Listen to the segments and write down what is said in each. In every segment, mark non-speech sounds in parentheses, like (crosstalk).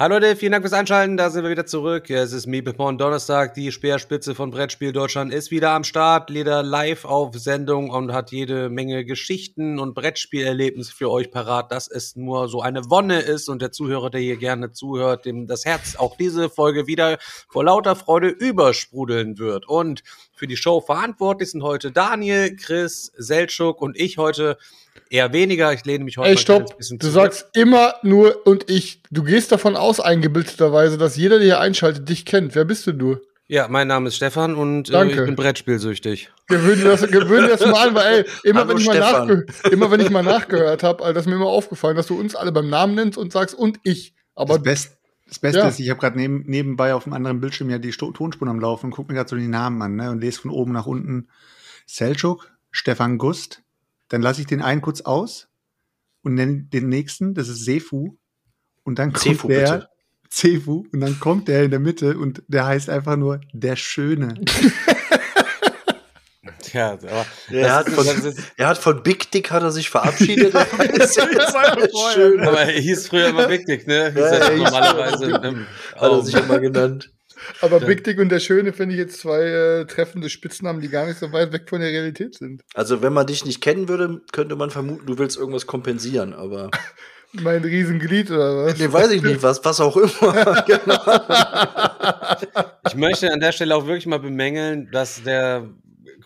Hallo Leute, vielen Dank fürs Einschalten, da sind wir wieder zurück. Es ist Meeple Donnerstag, die Speerspitze von Brettspiel Deutschland ist wieder am Start, Leder live auf Sendung und hat jede Menge Geschichten und Brettspielerlebnisse für euch parat, dass es nur so eine Wonne ist und der Zuhörer, der hier gerne zuhört, dem das Herz auch diese Folge wieder vor lauter Freude übersprudeln wird. Und für die Show verantwortlich sind heute Daniel, Chris, Seltschuk und ich heute eher weniger. Ich lehne mich heute Ey, mal ein stopp. bisschen Du zurück. sagst immer nur und ich. Du gehst davon aus, eingebildeterweise, dass jeder, der hier einschaltet, dich kennt. Wer bist denn du? Ja, mein Name ist Stefan und äh, ich bin Brettspielsüchtig. Gewöhn dir das, gewöhn dir das mal an, weil ey, (laughs) immer, Hallo, wenn ich mal nachge immer wenn ich mal nachgehört habe, Alter, ist mir immer aufgefallen, dass du uns alle beim Namen nennst und sagst und ich. Aber Das, Best, das Beste Ja. ist, ich habe gerade neben, nebenbei auf dem anderen Bildschirm ja die Sto Tonspuren am Laufen und gucke mir gerade so die Namen an ne, und lese von oben nach unten Selçuk, Stefan Gust. Dann lasse ich den einen kurz aus und nenne den nächsten, das ist Sefu. Und dann kommt Sefu, der, bitte. (laughs) Sefu, und dann kommt der in der Mitte und der heißt einfach nur der Schöne. (laughs) Tja, aber Er hat, das, von, das er hat von Big Dick hat er sich verabschiedet. (laughs) Das ist jetzt schön. aber er hieß früher immer Big Dick, ne? Hieß Ja, er er normalerweise. Hat er sich immer genannt. Aber Big Dick und der Schöne finde ich jetzt zwei äh, treffende Spitznamen, die gar nicht so weit weg von der Realität sind. Also, wenn man dich nicht kennen würde, könnte man vermuten, du willst irgendwas kompensieren, aber. (laughs) Mein Riesenglied oder was? Nee, weiß ich nicht, was, was auch immer. (laughs) (laughs) genau. ich möchte an der Stelle auch wirklich mal bemängeln, dass der,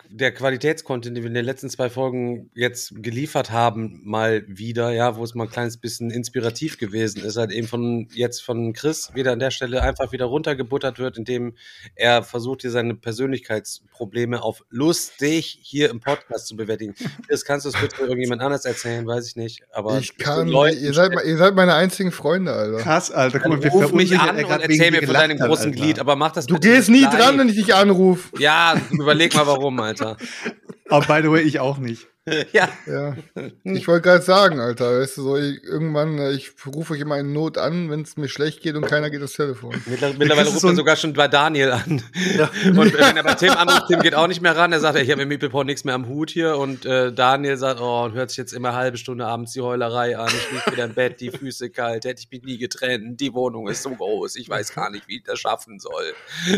der Qualitätscontent, den wir in den letzten zwei Folgen jetzt geliefert haben, mal wieder, ja, wo es mal ein kleines bisschen inspirativ gewesen ist, halt eben von jetzt von Chris wieder an der Stelle einfach wieder runtergebuttert wird, indem er versucht, hier seine Persönlichkeitsprobleme auf lustig hier im Podcast zu bewältigen. Chris, kannst du es bitte irgendjemand anders erzählen? Weiß ich nicht. Aber Ich kann, ihr seid, ihr seid meine einzigen Freunde, Alter. Krass, Alter. Guck mal, wie ruf mich an und erzähl mir von deinem großen Alter. Glied, aber mach das Du bitte gehst nicht nie live. dran, wenn ich dich anrufe. Ja, überleg mal warum, Alter. Aber by the way, ich auch nicht. (laughs) ja. Ja. (laughs) Ich wollte gerade sagen, Alter, weißt du, so, ich, irgendwann, äh, ich rufe euch immer in Not an, wenn es mir schlecht geht und keiner geht ans Telefon. Mittler- Mittlerweile ruft so ein- sogar schon bei Daniel an. (laughs) Und äh, wenn er bei Tim anruft, Tim geht auch nicht mehr ran. Er sagt, ich habe mit Meeple nichts mehr am Hut hier. Und äh, Daniel sagt, oh, und hört sich jetzt immer eine halbe Stunde abends die Heulerei an. Ich liege wieder im Bett, die Füße kalt, hätte ich mich nie getrennt. Die Wohnung ist so groß, ich weiß gar nicht, wie ich das schaffen soll.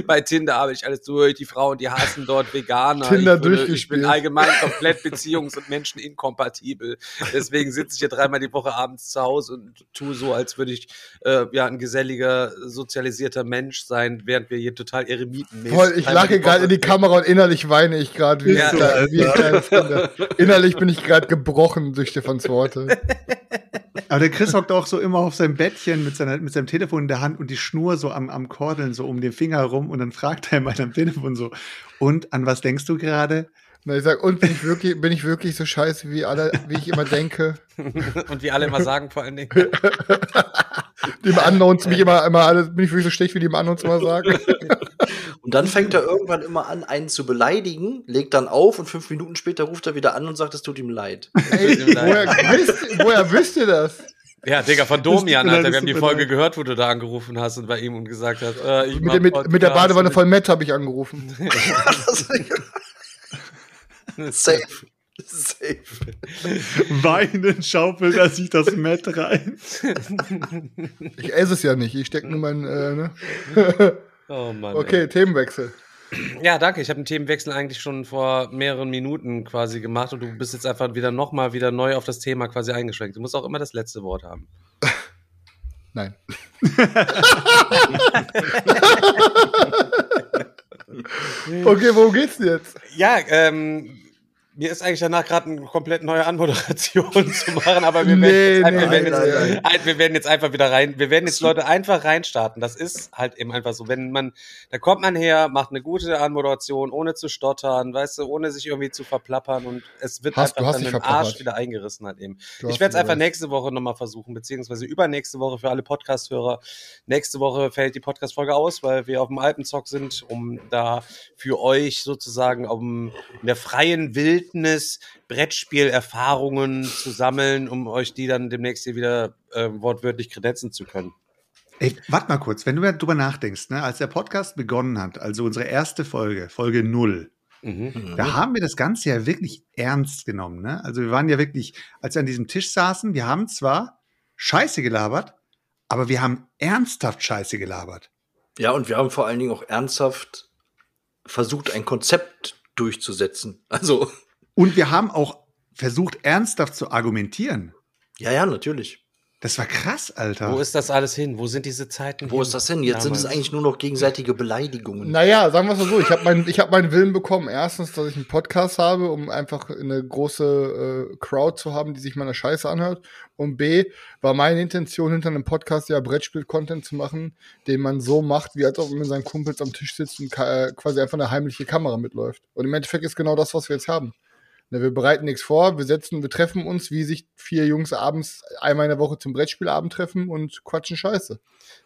Bei Tinder habe ich alles durch. Die Frauen, die hassen dort Veganer. Tinder ich, würde- ich durchgespielt. bin allgemein komplett beziehungs- und menscheninkompatibel. Deswegen sitze ich hier dreimal die Woche abends zu Hause und tue so, als würde ich äh, ja ein geselliger, sozialisierter Mensch sein, während wir hier total Eremiten Voll, ich lache gerade in die Kamera und innerlich weine ich gerade wie, Ja. klein- wie ein kleines Kind. Innerlich bin ich gerade gebrochen durch Stefans Worte. Aber der Chris hockt auch so immer auf seinem Bettchen mit, seiner, mit seinem Telefon in der Hand und die Schnur so am, am Kordeln so um den Finger rum und dann fragt er immer am Telefon so, und an was denkst du gerade? Na, ich sag, und bin ich wirklich, bin ich wirklich so scheiße, wie alle, wie ich immer denke? (laughs) Und wie alle immer sagen, vor allen Dingen. (laughs) Die im Unknowns mich immer, immer alle, bin ich wirklich so schlecht, wie die im Unknowns immer sagen? (laughs) Und dann fängt er irgendwann immer an, einen zu beleidigen, legt dann auf und fünf Minuten später ruft er wieder an und sagt, es tut ihm leid. Ey, woher, wisst, woher wisst ihr das? Ja, Digga, von Domian, tut mir Alter. leid, Wir haben die tut Folge leid. gehört, wo du da angerufen hast und bei ihm und gesagt hast, äh, ich Mit, mit, mit der Badewanne voll Matt habe ich angerufen. Safe. Safe. Weinend schaufelt er sich das Met rein. Ich esse es ja nicht, ich stecke nur mein, äh, ne? (laughs) Oh Mann. Okay, Themenwechsel. Ey. Ja, danke. Ich habe den Themenwechsel eigentlich schon vor mehreren Minuten quasi gemacht und du bist jetzt einfach wieder nochmal wieder neu auf das Thema quasi eingeschränkt. Du musst auch immer das letzte Wort haben. (laughs) Nein. (laughs) okay, worum geht's denn jetzt? Ja, ähm, mir ist eigentlich danach gerade eine komplett neue Anmoderation (laughs) zu machen, aber wir, werden, jetzt, einfach wieder rein, wir werden jetzt Leute einfach reinstarten. Das ist halt eben einfach so. Wenn man, da kommt man her, macht eine gute Anmoderation, ohne zu stottern, weißt du, ohne sich irgendwie zu verplappern und es wird Hast- einfach dann verplappert. Arsch wieder eingerissen halt eben. Du Ich werde es einfach recht. nächste Woche nochmal versuchen, beziehungsweise übernächste Woche für alle Podcast-Hörer. Nächste Woche fällt die Podcast-Folge aus, weil wir auf dem Alpenzock sind, um da für euch sozusagen um in der freien Wildnis Brettspielerfahrungen zu sammeln, um euch die dann demnächst hier wieder äh, wortwörtlich kredenzen zu können. Ey, warte mal kurz, wenn du drüber nachdenkst, ne, als der Podcast begonnen hat, also unsere erste Folge, Folge null, Mhm. da haben wir das Ganze ja wirklich ernst genommen. Ne? Also wir waren ja wirklich, als wir an diesem Tisch saßen, wir haben zwar Scheiße gelabert, aber wir haben ernsthaft Scheiße gelabert. Ja, und wir haben vor allen Dingen auch ernsthaft versucht, ein Konzept durchzusetzen. Also, Und wir haben auch versucht, ernsthaft zu argumentieren. ja, ja, natürlich. Das war krass, Alter. Wo ist das alles hin? Wo sind diese Zeiten Wo hin? ist das denn? Jetzt sind es damals? eigentlich nur noch gegenseitige Beleidigungen. Naja, sagen wir es mal so, ich habe meinen ich hab meinen Willen bekommen. Erstens, dass ich einen Podcast habe, um einfach eine große äh, Crowd zu haben, die sich meiner Scheiße anhört. Und B, war meine Intention, hinter einem Podcast ja Brettspiel-Content zu machen, den man so macht, wie als ob man mit seinen Kumpels am Tisch sitzt und äh, quasi einfach eine heimliche Kamera mitläuft. Und im Endeffekt ist genau das, was wir jetzt haben. Ne, wir bereiten nichts vor, wir setzen, wir treffen uns, wie sich vier Jungs abends einmal in der Woche zum Brettspielabend treffen und quatschen Scheiße.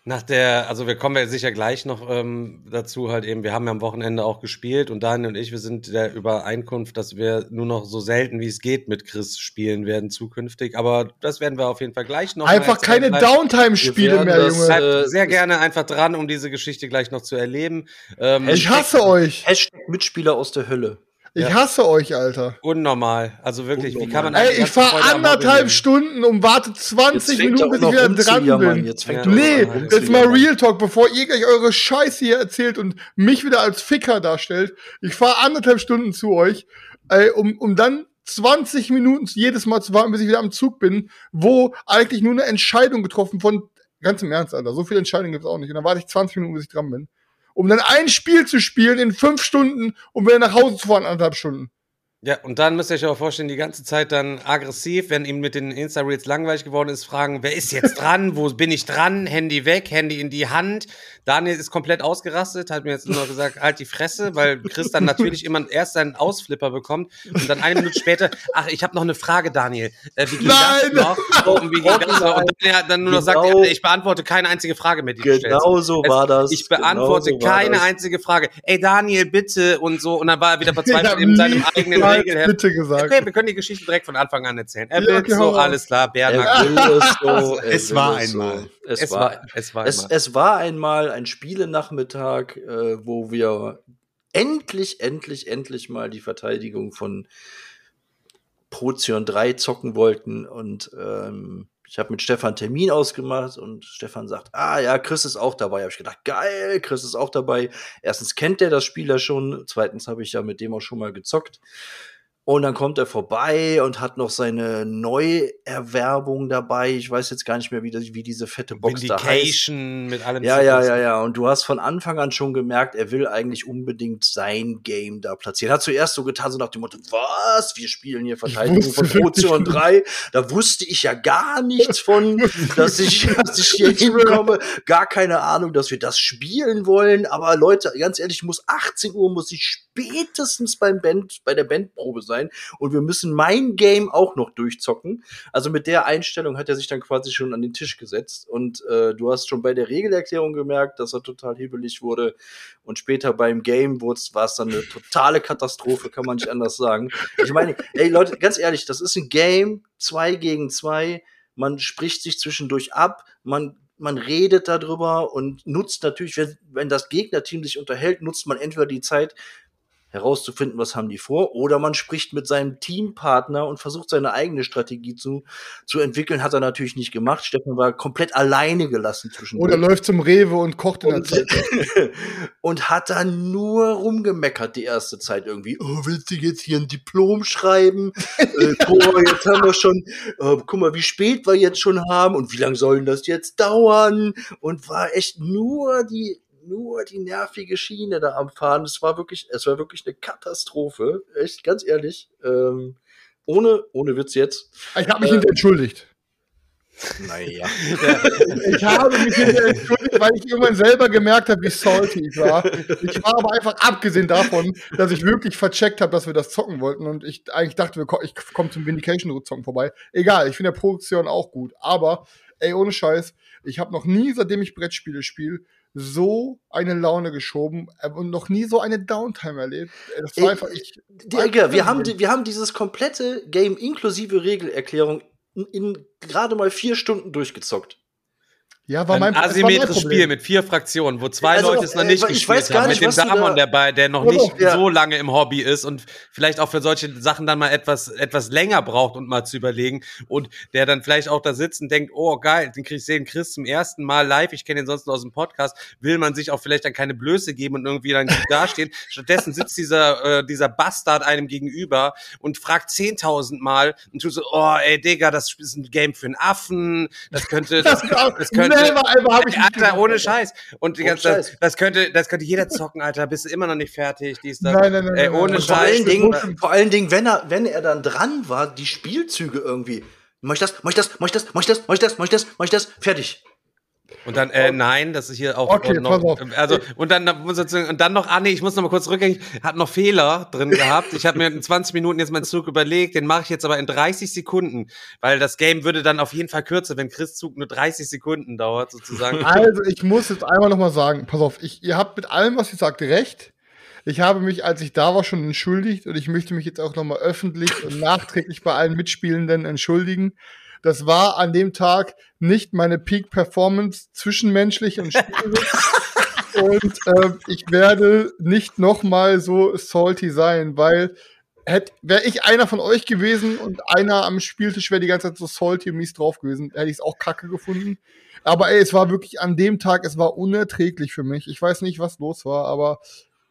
Nach der, also wir kommen ja sicher gleich noch ähm, dazu halt eben, wir haben ja am Wochenende auch gespielt und Daniel und ich, wir sind der Übereinkunft, dass wir nur noch so selten wie es geht mit Chris spielen werden zukünftig, aber das werden wir auf jeden Fall gleich noch. Einfach keine Downtime-Spiele mehr, Junge. Bleibt Äh, sehr gerne einfach dran, um diese Geschichte gleich noch zu erleben. Ähm, Ich hasse euch. Hashtag Mitspieler aus der Hölle. Ich Ja. hasse euch, Alter. unnormal. Also wirklich, wie kann man Ey, ich fahre anderthalb? Stunden und warte 20 fängt Minuten, bis ich wieder dran jammern. bin. Jetzt fängt Ja. Nee, jetzt mal. Real Talk, bevor ihr gleich eure Scheiße hier erzählt und mich wieder als Ficker darstellt. Ich fahre anderthalb Stunden zu euch, ey, um, um dann 20 Minuten jedes Mal zu warten, bis ich wieder am Zug bin, wo eigentlich nur eine Entscheidung getroffen von, ganz im Ernst, Alter, so viele Entscheidungen gibt's auch nicht. Und dann warte ich 20 Minuten, bis ich dran bin. Um dann ein Spiel zu spielen in fünf Stunden, um wieder nach Hause zu fahren, anderthalb Stunden. Ja, und dann müsst ihr euch aber vorstellen, die ganze Zeit dann aggressiv, wenn ihm mit den Insta-Reels langweilig geworden ist, fragen, wer ist jetzt dran? Wo bin ich dran? Handy weg, Handy in die Hand. Daniel ist komplett ausgerastet, hat mir jetzt nur gesagt, halt die Fresse, weil Chris dann natürlich immer erst seinen Ausflipper bekommt und dann eine Minute später, ach, ich habe noch eine Frage, Daniel. Äh, wie Nein! das noch? Und wie ging das noch? Und dann er dann nur noch sagt, Genau. er, ich beantworte keine einzige Frage mehr, die du stellst. Genau so war das. Ich beantworte Genau so keine das. einzige Frage. Ey, Daniel, bitte und so. Und dann war er wieder (laughs) verzweifelt in seinem eigenen niemals bitte gesagt. Okay, wir können die Geschichte direkt von Anfang an erzählen. Er Ja, will okay, hau so, alles klar, Er will es so. (laughs) er Es will war es einmal. So. Es, Es war, es war es, es war einmal ein Spielenachmittag, äh, wo wir endlich, endlich, endlich mal die Verteidigung von Prozion 3 zocken wollten und ähm, ich habe mit Stefan Termin ausgemacht und Stefan sagt, ah ja, Chris ist auch dabei. Habe ich gedacht, geil, Chris ist auch dabei. Erstens kennt er das Spieler schon, zweitens habe ich ja mit dem auch schon mal gezockt. Und dann kommt er vorbei und hat noch seine Neuerwerbung dabei. Ich weiß jetzt gar nicht mehr, wie, das, wie diese fette Box da heißt. Mit allem. Ja, ja, ja, ja. Und du hast von Anfang an schon gemerkt, er will eigentlich unbedingt sein Game da platzieren. Hat zuerst so getan, so nach dem Motto, was? Wir spielen hier Verteidigung von Prozion 3. Da wusste ich ja gar nichts von, (laughs) dass ich, dass ich hier hinkomme. Gar keine Ahnung, dass wir das spielen wollen. Aber Leute, ganz ehrlich, muss 18 Uhr muss ich spätestens beim Band, bei der Bandprobe sein. Und wir müssen mein Game auch noch durchzocken. Also mit der Einstellung hat er sich dann quasi schon an den Tisch gesetzt. Und äh, du hast schon bei der Regelerklärung gemerkt, dass er total hibbelig wurde. Und später beim Game war es dann eine totale Katastrophe, kann man nicht anders sagen. Ich meine, ey Leute, ganz ehrlich, das ist ein Game, zwei gegen zwei. Man spricht sich zwischendurch ab, man man redet darüber und nutzt natürlich, wenn, wenn das Gegnerteam sich unterhält, nutzt man entweder die Zeit, herauszufinden, was haben die vor, oder man spricht mit seinem Teampartner und versucht seine eigene Strategie zu, zu entwickeln. Hat er natürlich nicht gemacht. Stefan war komplett alleine gelassen zwischen Oder läuft zum Rewe und kocht in der und, Zeit. (laughs) und hat dann nur rumgemeckert die erste Zeit irgendwie. Oh, willst du jetzt hier ein Diplom schreiben? (laughs) äh, boah, jetzt haben wir schon, äh, guck mal, wie spät wir jetzt schon haben und wie lange sollen das jetzt dauern? Und war echt nur die nur die nervige Schiene da am Fahren. Es war wirklich, es war wirklich eine Katastrophe. Echt, ganz ehrlich. Ähm, ohne, ohne Witz jetzt. Ich habe mich Äh, hinterher entschuldigt. Naja. (laughs) Ich habe mich hinterher entschuldigt, weil ich irgendwann selber gemerkt habe, wie salty ich war. Ich war aber einfach abgesehen davon, dass ich wirklich vercheckt habe, dass wir das zocken wollten und ich eigentlich dachte, ich komme zum Vindication-Zocken vorbei. Egal, ich finde der Produktion auch gut. Aber, ey, ohne Scheiß, ich habe noch nie, seitdem ich Brettspiele spiele, so eine Laune geschoben äh, und noch nie so eine Downtime erlebt. Ey, Das war Ey, einfach, ich, Digga, wir haben, wir haben dieses komplette Game inklusive Regelerklärung in, in gerade mal vier Stunden durchgezockt. Ja, war Ein mein, das war mein asymmetrisches. Spiel mit vier Fraktionen, wo zwei Also, Leute es noch äh, nicht ich gespielt weiß gar haben, nicht, mit dem Damon da- dabei, der noch Ja, nicht ja. so lange im Hobby ist und vielleicht auch für solche Sachen dann mal etwas, etwas länger braucht und mal zu überlegen und der dann vielleicht auch da sitzt und denkt, oh geil, den krieg ich sehen Chris zum ersten Mal live, ich kenne ihn sonst nur aus dem Podcast, will man sich auch vielleicht dann keine Blöße geben und irgendwie dann gut dastehen. (laughs) Stattdessen sitzt dieser, äh, dieser Bastard einem gegenüber und fragt 10.000 Mal und tut so, oh ey Digga, das ist ein Game für einen Affen, das könnte, das, das könnte, Never ever hab ich Alter, gemacht, ohne. Scheiß. Und die Ohne ganze, das, Scheiß. das könnte, das könnte jeder zocken, Alter. Bist du immer noch nicht fertig? Dies, das. Nein, nein, nein, Ey, ohne nein. Und vor Scheiß. allen Dingen, vor allen Dingen, wenn er, wenn er dann dran war, die Spielzüge irgendwie. Mach ich das, mach ich das, mach ich das, mach ich das, mach ich das, mach ich das, mach ich das, fertig. Und dann, äh, nein, das ist hier auch Okay, noch, pass auf. also, und dann, und dann noch, ah, nee, ich muss noch mal kurz rückgängig, hat noch Fehler drin gehabt. Ich habe mir in 20 Minuten jetzt meinen Zug überlegt, den mache ich jetzt aber in 30 Sekunden, weil das Game würde dann auf jeden Fall kürzer, wenn Chris Zug nur 30 Sekunden dauert, sozusagen. (laughs) Also, ich muss jetzt einmal noch mal sagen, pass auf, ich, ihr habt mit allem, was ihr sagt, recht. Ich habe mich, als ich da war, schon entschuldigt und ich möchte mich jetzt auch noch mal öffentlich und nachträglich bei allen Mitspielenden entschuldigen. Das war an dem Tag nicht meine Peak-Performance zwischenmenschlich und (laughs) und ähm, ich werde nicht noch mal so salty sein, weil wäre ich einer von euch gewesen und einer am Spieltisch wäre die ganze Zeit so salty und mies drauf gewesen, hätte ich es auch kacke gefunden. Aber ey, es war wirklich an dem Tag, es war unerträglich für mich. Ich weiß nicht, was los war, aber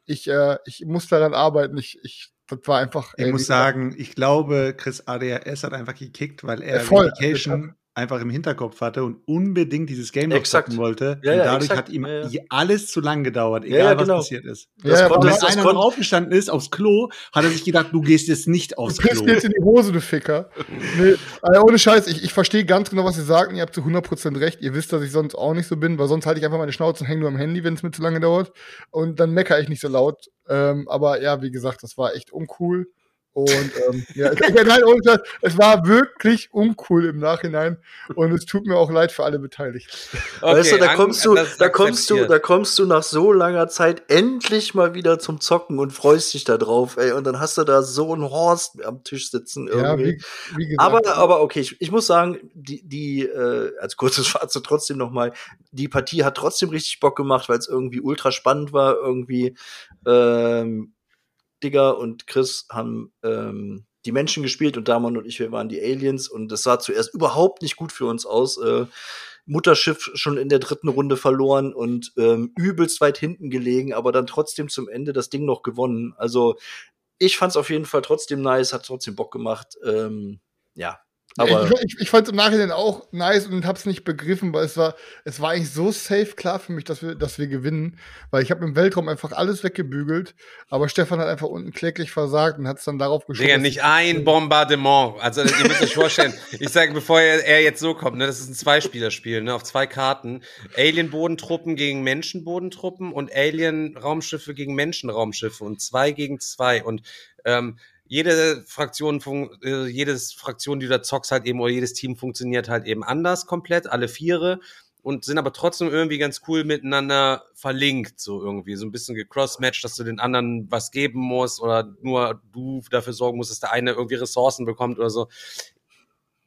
ich, äh, ich muss daran arbeiten. Ich, ich, das war einfach. Ich ey, muss sagen, ich glaube, Chris ADHS hat einfach gekickt, weil er Ja, voll. Vindication einfach im Hinterkopf hatte und unbedingt dieses Game noch zocken wollte. Ja, und ja, dadurch exakt. hat ihm Ja, ja. alles zu lang gedauert, egal ja, genau. was passiert ist. Ja, Und wenn das einer konnte- noch aufgestanden ist aufs Klo, hat er sich gedacht, du gehst jetzt nicht Du aufs pisst Klo. mir jetzt in die Hose, du Ficker. Nee, also ohne Scheiß, ich, ich verstehe ganz genau, was ihr sagt und ihr habt zu 100% recht. Ihr wisst, dass ich sonst auch nicht so bin, weil sonst halte ich einfach meine Schnauze und hänge nur am Handy, wenn es mir zu lange dauert. Und dann meckere ich nicht so laut. Ähm, aber ja, wie gesagt, das war echt uncool. Und ähm, (laughs) ja, nein, ohne Scheiß, es war wirklich uncool im Nachhinein. Und es tut mir auch leid für alle Beteiligten. weißt du, da an- kommst du, das ist da kommst du, da kommst du nach so langer Zeit endlich mal wieder zum Zocken und freust dich da drauf, ey. Und dann hast du da so einen Horst am Tisch sitzen Ja, irgendwie. wie, wie gesagt. Aber, aber okay, ich, ich muss sagen, die, die äh, als kurzes (laughs) Fazit trotzdem noch mal, die Partie hat trotzdem richtig Bock gemacht, weil es irgendwie ultra spannend war. Irgendwie ähm, Digger und Chris haben ähm, die Menschen gespielt und Damon und ich, wir waren die Aliens und das sah zuerst überhaupt nicht gut für uns aus. Äh, Mutterschiff schon in der dritten Runde verloren und ähm, übelst weit hinten gelegen, aber dann trotzdem zum Ende das Ding noch gewonnen. Also ich fand's auf jeden Fall trotzdem nice, hat trotzdem Bock gemacht. Ähm, ja, aber ich, ich, ich fand es im Nachhinein auch nice und hab's nicht begriffen, weil es war, es war eigentlich so safe klar für mich, dass wir, dass wir gewinnen, weil ich habe im Weltraum einfach alles weggebügelt, aber Stefan hat einfach unten kläglich versagt und hat es dann darauf geschoben. Digga, nicht ich- ein Bombardement. Also ihr müsst euch vorstellen, (laughs) ich sage, bevor er, er jetzt so kommt, ne, das ist ein Zweispielerspiel, ne, auf zwei Karten. Alien-Bodentruppen gegen Menschen-Bodentruppen und Alien-Raumschiffe gegen Menschen-Raumschiffe und zwei gegen zwei. Und ähm, jede Fraktion, äh, jedes Fraktion, die du da zockst, halt eben, oder jedes Team funktioniert halt eben anders komplett, alle Viere. Und sind aber trotzdem irgendwie ganz cool miteinander verlinkt, so irgendwie. So ein bisschen gecrossmatcht, dass du den anderen was geben musst oder nur du dafür sorgen musst, dass der eine irgendwie Ressourcen bekommt oder so.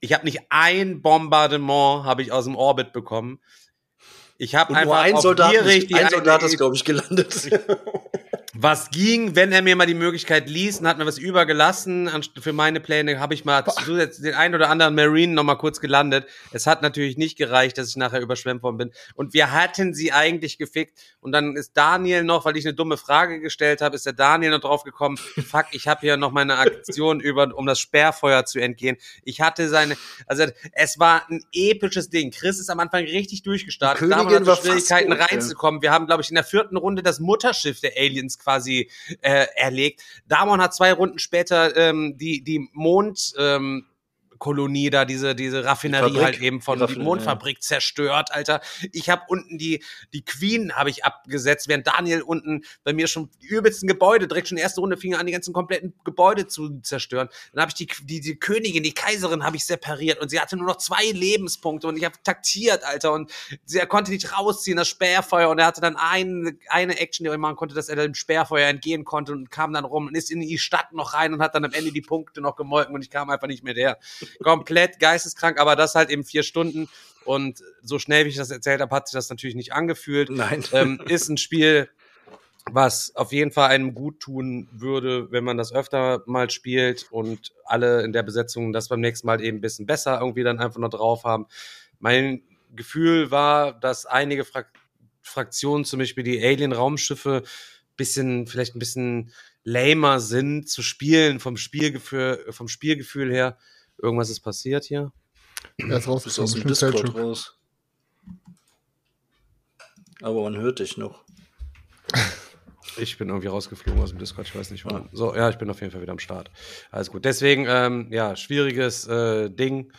Ich habe nicht ein Bombardement habe ich aus dem Orbit bekommen. Ich habe einfach nur ein auf Soldat, gierig die ein Soldat ist, glaube ich, gelandet. (laughs) was ging, wenn er mir mal die Möglichkeit ließ und hat mir was übergelassen. Für meine Pläne habe ich mal zusätzlich den einen oder anderen Marine noch mal kurz gelandet. Es hat natürlich nicht gereicht, dass ich nachher überschwemmt worden bin. Und wir hatten sie eigentlich gefickt. Und dann ist Daniel noch, weil ich eine dumme Frage gestellt habe, ist der Daniel noch drauf gekommen, (laughs) fuck, ich habe hier noch meine Aktion über, um das Sperrfeuer zu entgehen. Ich hatte seine, also es war ein episches Ding. Chris ist am Anfang richtig durchgestartet. War hatte Schwierigkeiten reinzukommen. Wir haben, glaube ich, in der vierten Runde das Mutterschiff der Aliens quasi äh, erlegt. Damon hat zwei Runden später ähm, die, die Mond, ähm, Kolonie da, diese, diese Raffinerie Fabrik. halt eben von Die die, Mondfabrik zerstört, Alter. Ich habe unten die, die Queen habe ich abgesetzt, während Daniel unten bei mir schon die übelsten Gebäude, direkt schon erste Runde fing er an, die ganzen kompletten Gebäude zu zerstören. Dann habe ich die, die, die Königin, die Kaiserin habe ich separiert und sie hatte nur noch zwei Lebenspunkte und ich habe taktiert, Alter. Und sie er konnte nicht rausziehen, das Sperrfeuer. Und er hatte dann eine, eine Action, die er machen konnte, dass er dem Sperrfeuer entgehen konnte und kam dann rum und ist in die Stadt noch rein und hat dann am Ende die Punkte noch gemolken und ich kam einfach nicht mehr der. Komplett geisteskrank, aber das halt eben vier Stunden. Und so schnell, wie ich das erzählt habe, hat sich das natürlich nicht angefühlt. Nein. Ähm, ist ein Spiel, was auf jeden Fall einem gut tun würde, wenn man das öfter mal spielt und alle in der Besetzung das beim nächsten Mal eben ein bisschen besser irgendwie dann einfach noch drauf haben. Mein Gefühl war, dass einige Frak Fraktionen, zum Beispiel die Alien-Raumschiffe, bisschen, vielleicht ein bisschen lamer sind zu spielen vom Spielgefühl, vom Spielgefühl her. Irgendwas ist passiert hier. Er ist Du bist aus dem. Discord Selchuk. raus. Aber man hört dich noch. (laughs) Ich bin irgendwie rausgeflogen aus dem Discord, ich weiß nicht warum. So, ja, ich bin auf jeden Fall wieder am Start. Alles gut. Deswegen, ähm, ja, schwieriges äh, Ding.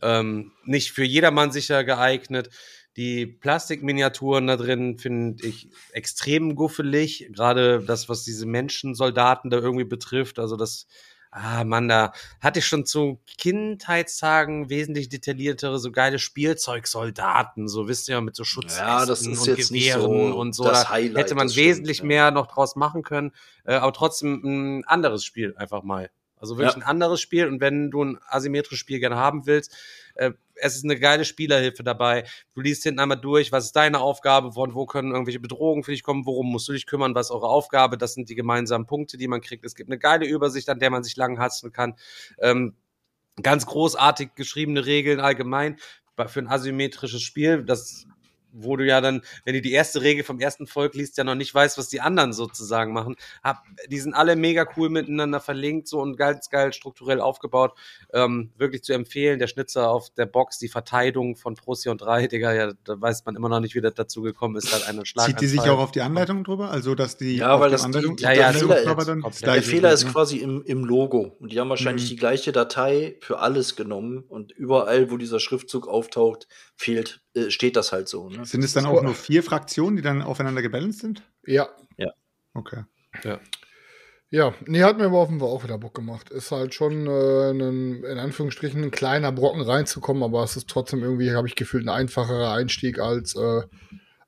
Ähm, nicht für jedermann sicher geeignet. Die Plastikminiaturen da drin finde ich extrem guffelig. Gerade das, was diese Menschensoldaten da irgendwie betrifft. Also das, ah Mann, da hatte ich schon zu Kindheitstagen wesentlich detailliertere, so geile Spielzeugsoldaten. So wisst ihr, mit so Schutzwesten Ja, das ist und Gewehren so und so. das Da Highlight, hätte man das stimmt, wesentlich ja. mehr noch draus machen können. Äh, aber trotzdem ein anderes Spiel einfach mal. Also wirklich Ja. ein anderes Spiel. Und wenn du ein asymmetrisches Spiel gerne haben willst, äh, es ist eine geile Spielerhilfe dabei. Du liest hinten einmal durch, was ist deine Aufgabe, von wo können irgendwelche Bedrohungen für dich kommen, worum musst du dich kümmern, was ist eure Aufgabe, das sind die gemeinsamen Punkte, die man kriegt. Es gibt eine geile Übersicht, an der man sich lang hasten kann. Ähm, ganz großartig geschriebene Regeln allgemein für ein asymmetrisches Spiel. Das wo du ja dann, wenn du die erste Regel vom ersten Volk liest, ja noch nicht weißt, was die anderen sozusagen machen. Hab, die sind alle mega cool miteinander verlinkt so und ganz geil strukturell aufgebaut. Ähm, wirklich zu empfehlen. Der Schnitzer auf der Box, die Verteidigung von Procyon 3, Digga, ja, da weiß man immer noch nicht, wie das dazu gekommen ist. Halt einen Schlag Zieht die sich auch auf die Anleitung drüber? Also, dass die. Ja, auf weil der das die- Anleitung- die- Ja, ja, Fehler ist dann Der Fehler ne? ist quasi im, im Logo. Und die haben wahrscheinlich Mhm. die gleiche Datei für alles genommen. Und überall, wo dieser Schriftzug auftaucht, fehlt, äh, steht das halt so. Ne? Sind es dann auch nur vier Fraktionen, die dann aufeinander gebalanced sind? Ja. Okay. Ja, nee, hat mir aber offenbar auch wieder Bock gemacht. Ist halt schon äh, ein, in Anführungsstrichen ein kleiner Brocken reinzukommen, aber es ist trotzdem irgendwie, habe ich gefühlt, ein einfacherer Einstieg als, äh,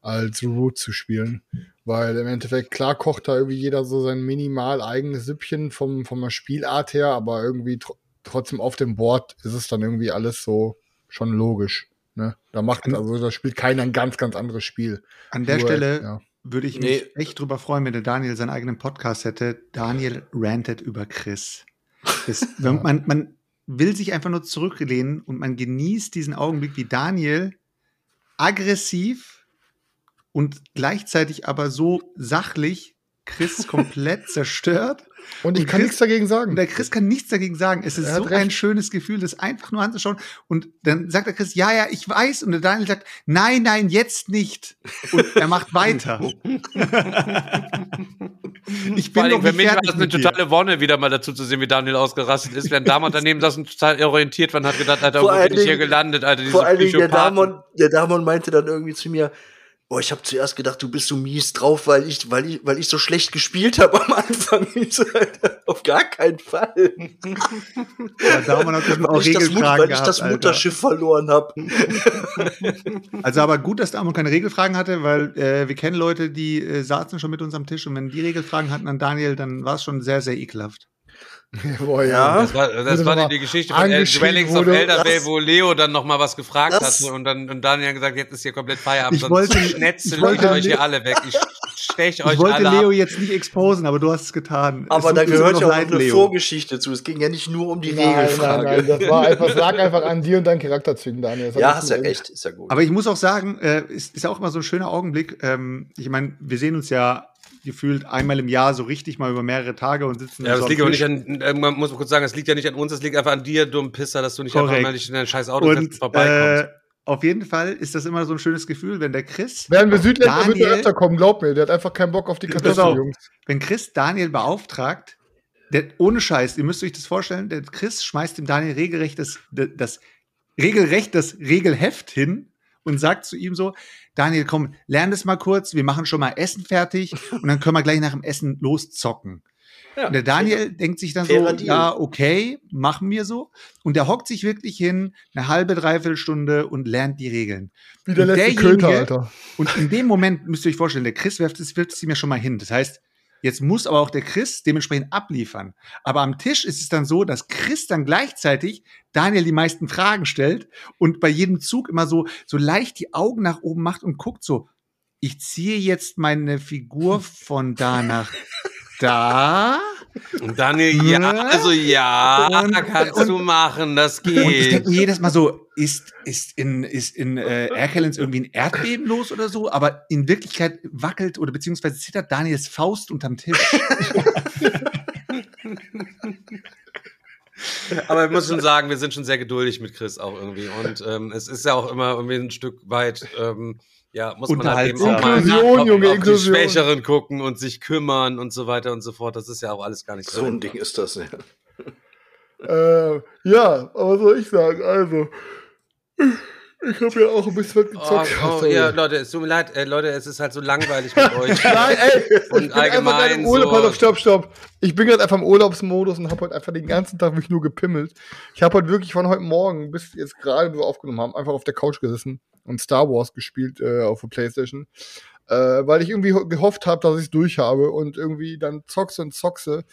als Root zu spielen. Weil im Endeffekt, klar kocht da irgendwie jeder so sein minimal eigenes Süppchen vom, von der Spielart her, aber irgendwie tr trotzdem auf dem Board ist es dann irgendwie alles so schon logisch. Ne? Da macht, also da spielt keiner ein ganz, ganz anderes Spiel. An der Nur, Stelle ja. würde ich Nee. mich echt drüber freuen, wenn der Daniel seinen eigenen Podcast hätte. Daniel rantet über Chris. Das, (laughs) wenn man, man will sich einfach nur zurücklehnen und man genießt diesen Augenblick, wie Daniel aggressiv und gleichzeitig aber so sachlich Chris (laughs) komplett zerstört. Und ich Und kann Chris- nichts dagegen sagen. Der Chris kann nichts dagegen sagen. Es ist so recht. ein schönes Gefühl, das einfach nur anzuschauen. Und dann sagt der Chris, ja, ja, ich weiß. Und der Daniel sagt, nein, nein, jetzt nicht. Und er macht (laughs) weiter. (laughs) ich Vor bin allem doch für mich war das eine totale Wonne, wieder mal dazu zu sehen, wie Daniel ausgerastet ist, während Damon daneben saß und total orientiert war und hat gedacht, Alter, Vor wo bin ich hier gelandet, Alter, diese Vor allen Dingen der. Damon, der Damon meinte dann irgendwie zu mir, boah, ich habe zuerst gedacht, du bist so mies drauf, weil ich, weil ich, weil ich so schlecht gespielt habe am Anfang. (laughs) Ich Alter, auf gar keinen Fall. Ja, Daumann hat auch Weil ich das, Mut, weil ich gehabt, das Alter. Mutterschiff verloren habe. (laughs) Also aber gut, dass Damon keine Regelfragen hatte, weil äh, wir kennen Leute, die äh, saßen schon mit uns am Tisch und wenn die Regelfragen hatten an Daniel, dann war es schon sehr, sehr ekelhaft. (laughs) Boah, Ja. Das war, das war die, nochmal die Geschichte von El Dwellings of Das- wo Leo dann noch mal was gefragt Das- hatte und dann und Daniel gesagt, jetzt ist hier komplett Feierabend, Ich sonst wollte- schnetzel ich wollte ich euch hier alle weg. Ich Ich euch wollte alle Leo ab. jetzt nicht exposen, aber du hast es getan. Aber Es da gehört ja auch leid, eine Leo. Vorgeschichte zu. Es ging ja nicht nur um die Nein, nein, Regelfrage. nein, das war einfach, das lag einfach an dir und deinen Charakterzügen, Daniel. Ja, hast ja recht, ist ja gut. Aber ich muss auch sagen, äh, ist, ist ja auch immer so ein schöner Augenblick. Ähm, ich meine, wir sehen uns ja gefühlt einmal im Jahr so richtig mal über mehrere Tage und sitzen Ja, das liegt aber nicht an, äh, man muss mal kurz sagen, das liegt ja nicht an uns, das liegt einfach an dir, dumm Pisser, dass du nicht einfach Korrekt. mal nicht in dein scheiß Auto Und vorbeikommst. äh, auf jeden Fall ist das immer so ein schönes Gefühl, wenn der Chris, Wären wir Südländer, er Daniel- öfter kommen, glaub mir. Der hat einfach keinen Bock auf die Kartoffeln. Jungs. wenn Chris Daniel beauftragt, der, ohne Scheiß, ihr müsst euch das vorstellen, der Chris schmeißt dem Daniel regelrecht das, das, regelrecht das Regelheft hin und sagt zu ihm so, Daniel, komm, lern das mal kurz, wir machen schon mal Essen fertig (laughs) und dann können wir gleich nach dem Essen loszocken. Ja, Und der Daniel denkt sich dann so, fairer Deal. ja, okay, machen wir so. Und der hockt sich wirklich hin, eine halbe, dreiviertel Stunde und lernt die Regeln. Wie der Und letzte Köter, Alter. Und in dem Moment müsst ihr euch vorstellen, der Chris wirft es, wirft es ihm ja schon mal hin. Das heißt, jetzt muss aber auch der Chris dementsprechend abliefern. Aber am Tisch ist es dann so, dass Chris dann gleichzeitig Daniel die meisten Fragen stellt und bei jedem Zug immer so, so leicht die Augen nach oben macht und guckt so, ich ziehe jetzt meine Figur von da nach (laughs) da. Und Daniel, ja, Ne? also ja, Und- kannst und- du machen, das Und ich geht. denke mir jedes Mal so, ist, ist in, ist in äh, Erkelenz irgendwie ein Erdbeben los oder so, aber in Wirklichkeit wackelt oder beziehungsweise zittert Daniels Faust unterm Tisch. (laughs) Aber ich muss schon sagen, wir sind schon sehr geduldig mit Chris auch irgendwie. Und ähm, es ist ja auch immer irgendwie ein Stück weit, ähm, ja, muss man halt eben auch mal Inklusion, auf, Junge, auf die. Schwächeren gucken und sich kümmern und so weiter und so fort. Das ist ja auch alles gar nicht so ein Ding ist das. Ja. (laughs) Äh, ja, aber was soll ich sagen? Also, ich habe ja auch ein bisschen was Oh, gezockt. oh, Sorry. ja, Leute, es tut mir leid, äh, Leute, es ist halt so langweilig mit (laughs) euch. Nein, ey, Und ich bin allgemein gerade im Urlaub. so- Pass auf, stopp, stopp. Ich bin gerade einfach im Urlaubsmodus und habe heute einfach den ganzen Tag wirklich nur gepimmelt. Ich habe heute wirklich von heute Morgen bis jetzt gerade, wo wir aufgenommen haben, einfach auf der Couch gesessen und Star Wars gespielt äh, auf der Playstation. Äh, weil ich irgendwie ho- gehofft habe, dass ich es durch habe und irgendwie dann zockse und zockse.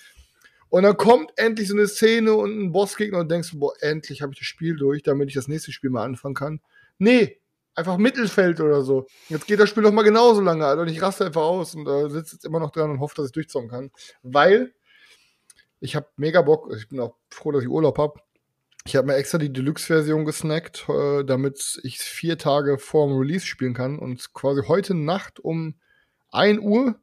Und dann kommt endlich so eine Szene und ein Bossgegner und denkst, boah, endlich habe ich das Spiel durch, damit ich das nächste Spiel mal anfangen kann. Nee, einfach Mittelfeld oder so. Jetzt geht das Spiel noch mal genauso lange, Alter. Und ich raste einfach aus und äh, sitze jetzt immer noch dran und hoffe, dass ich durchzocken kann. Weil ich habe mega Bock. Ich bin auch froh, dass ich Urlaub habe. Ich habe mir extra die Deluxe-Version gesnackt, äh, damit ich vier Tage vor dem Release spielen kann. Und quasi heute Nacht um 1 Uhr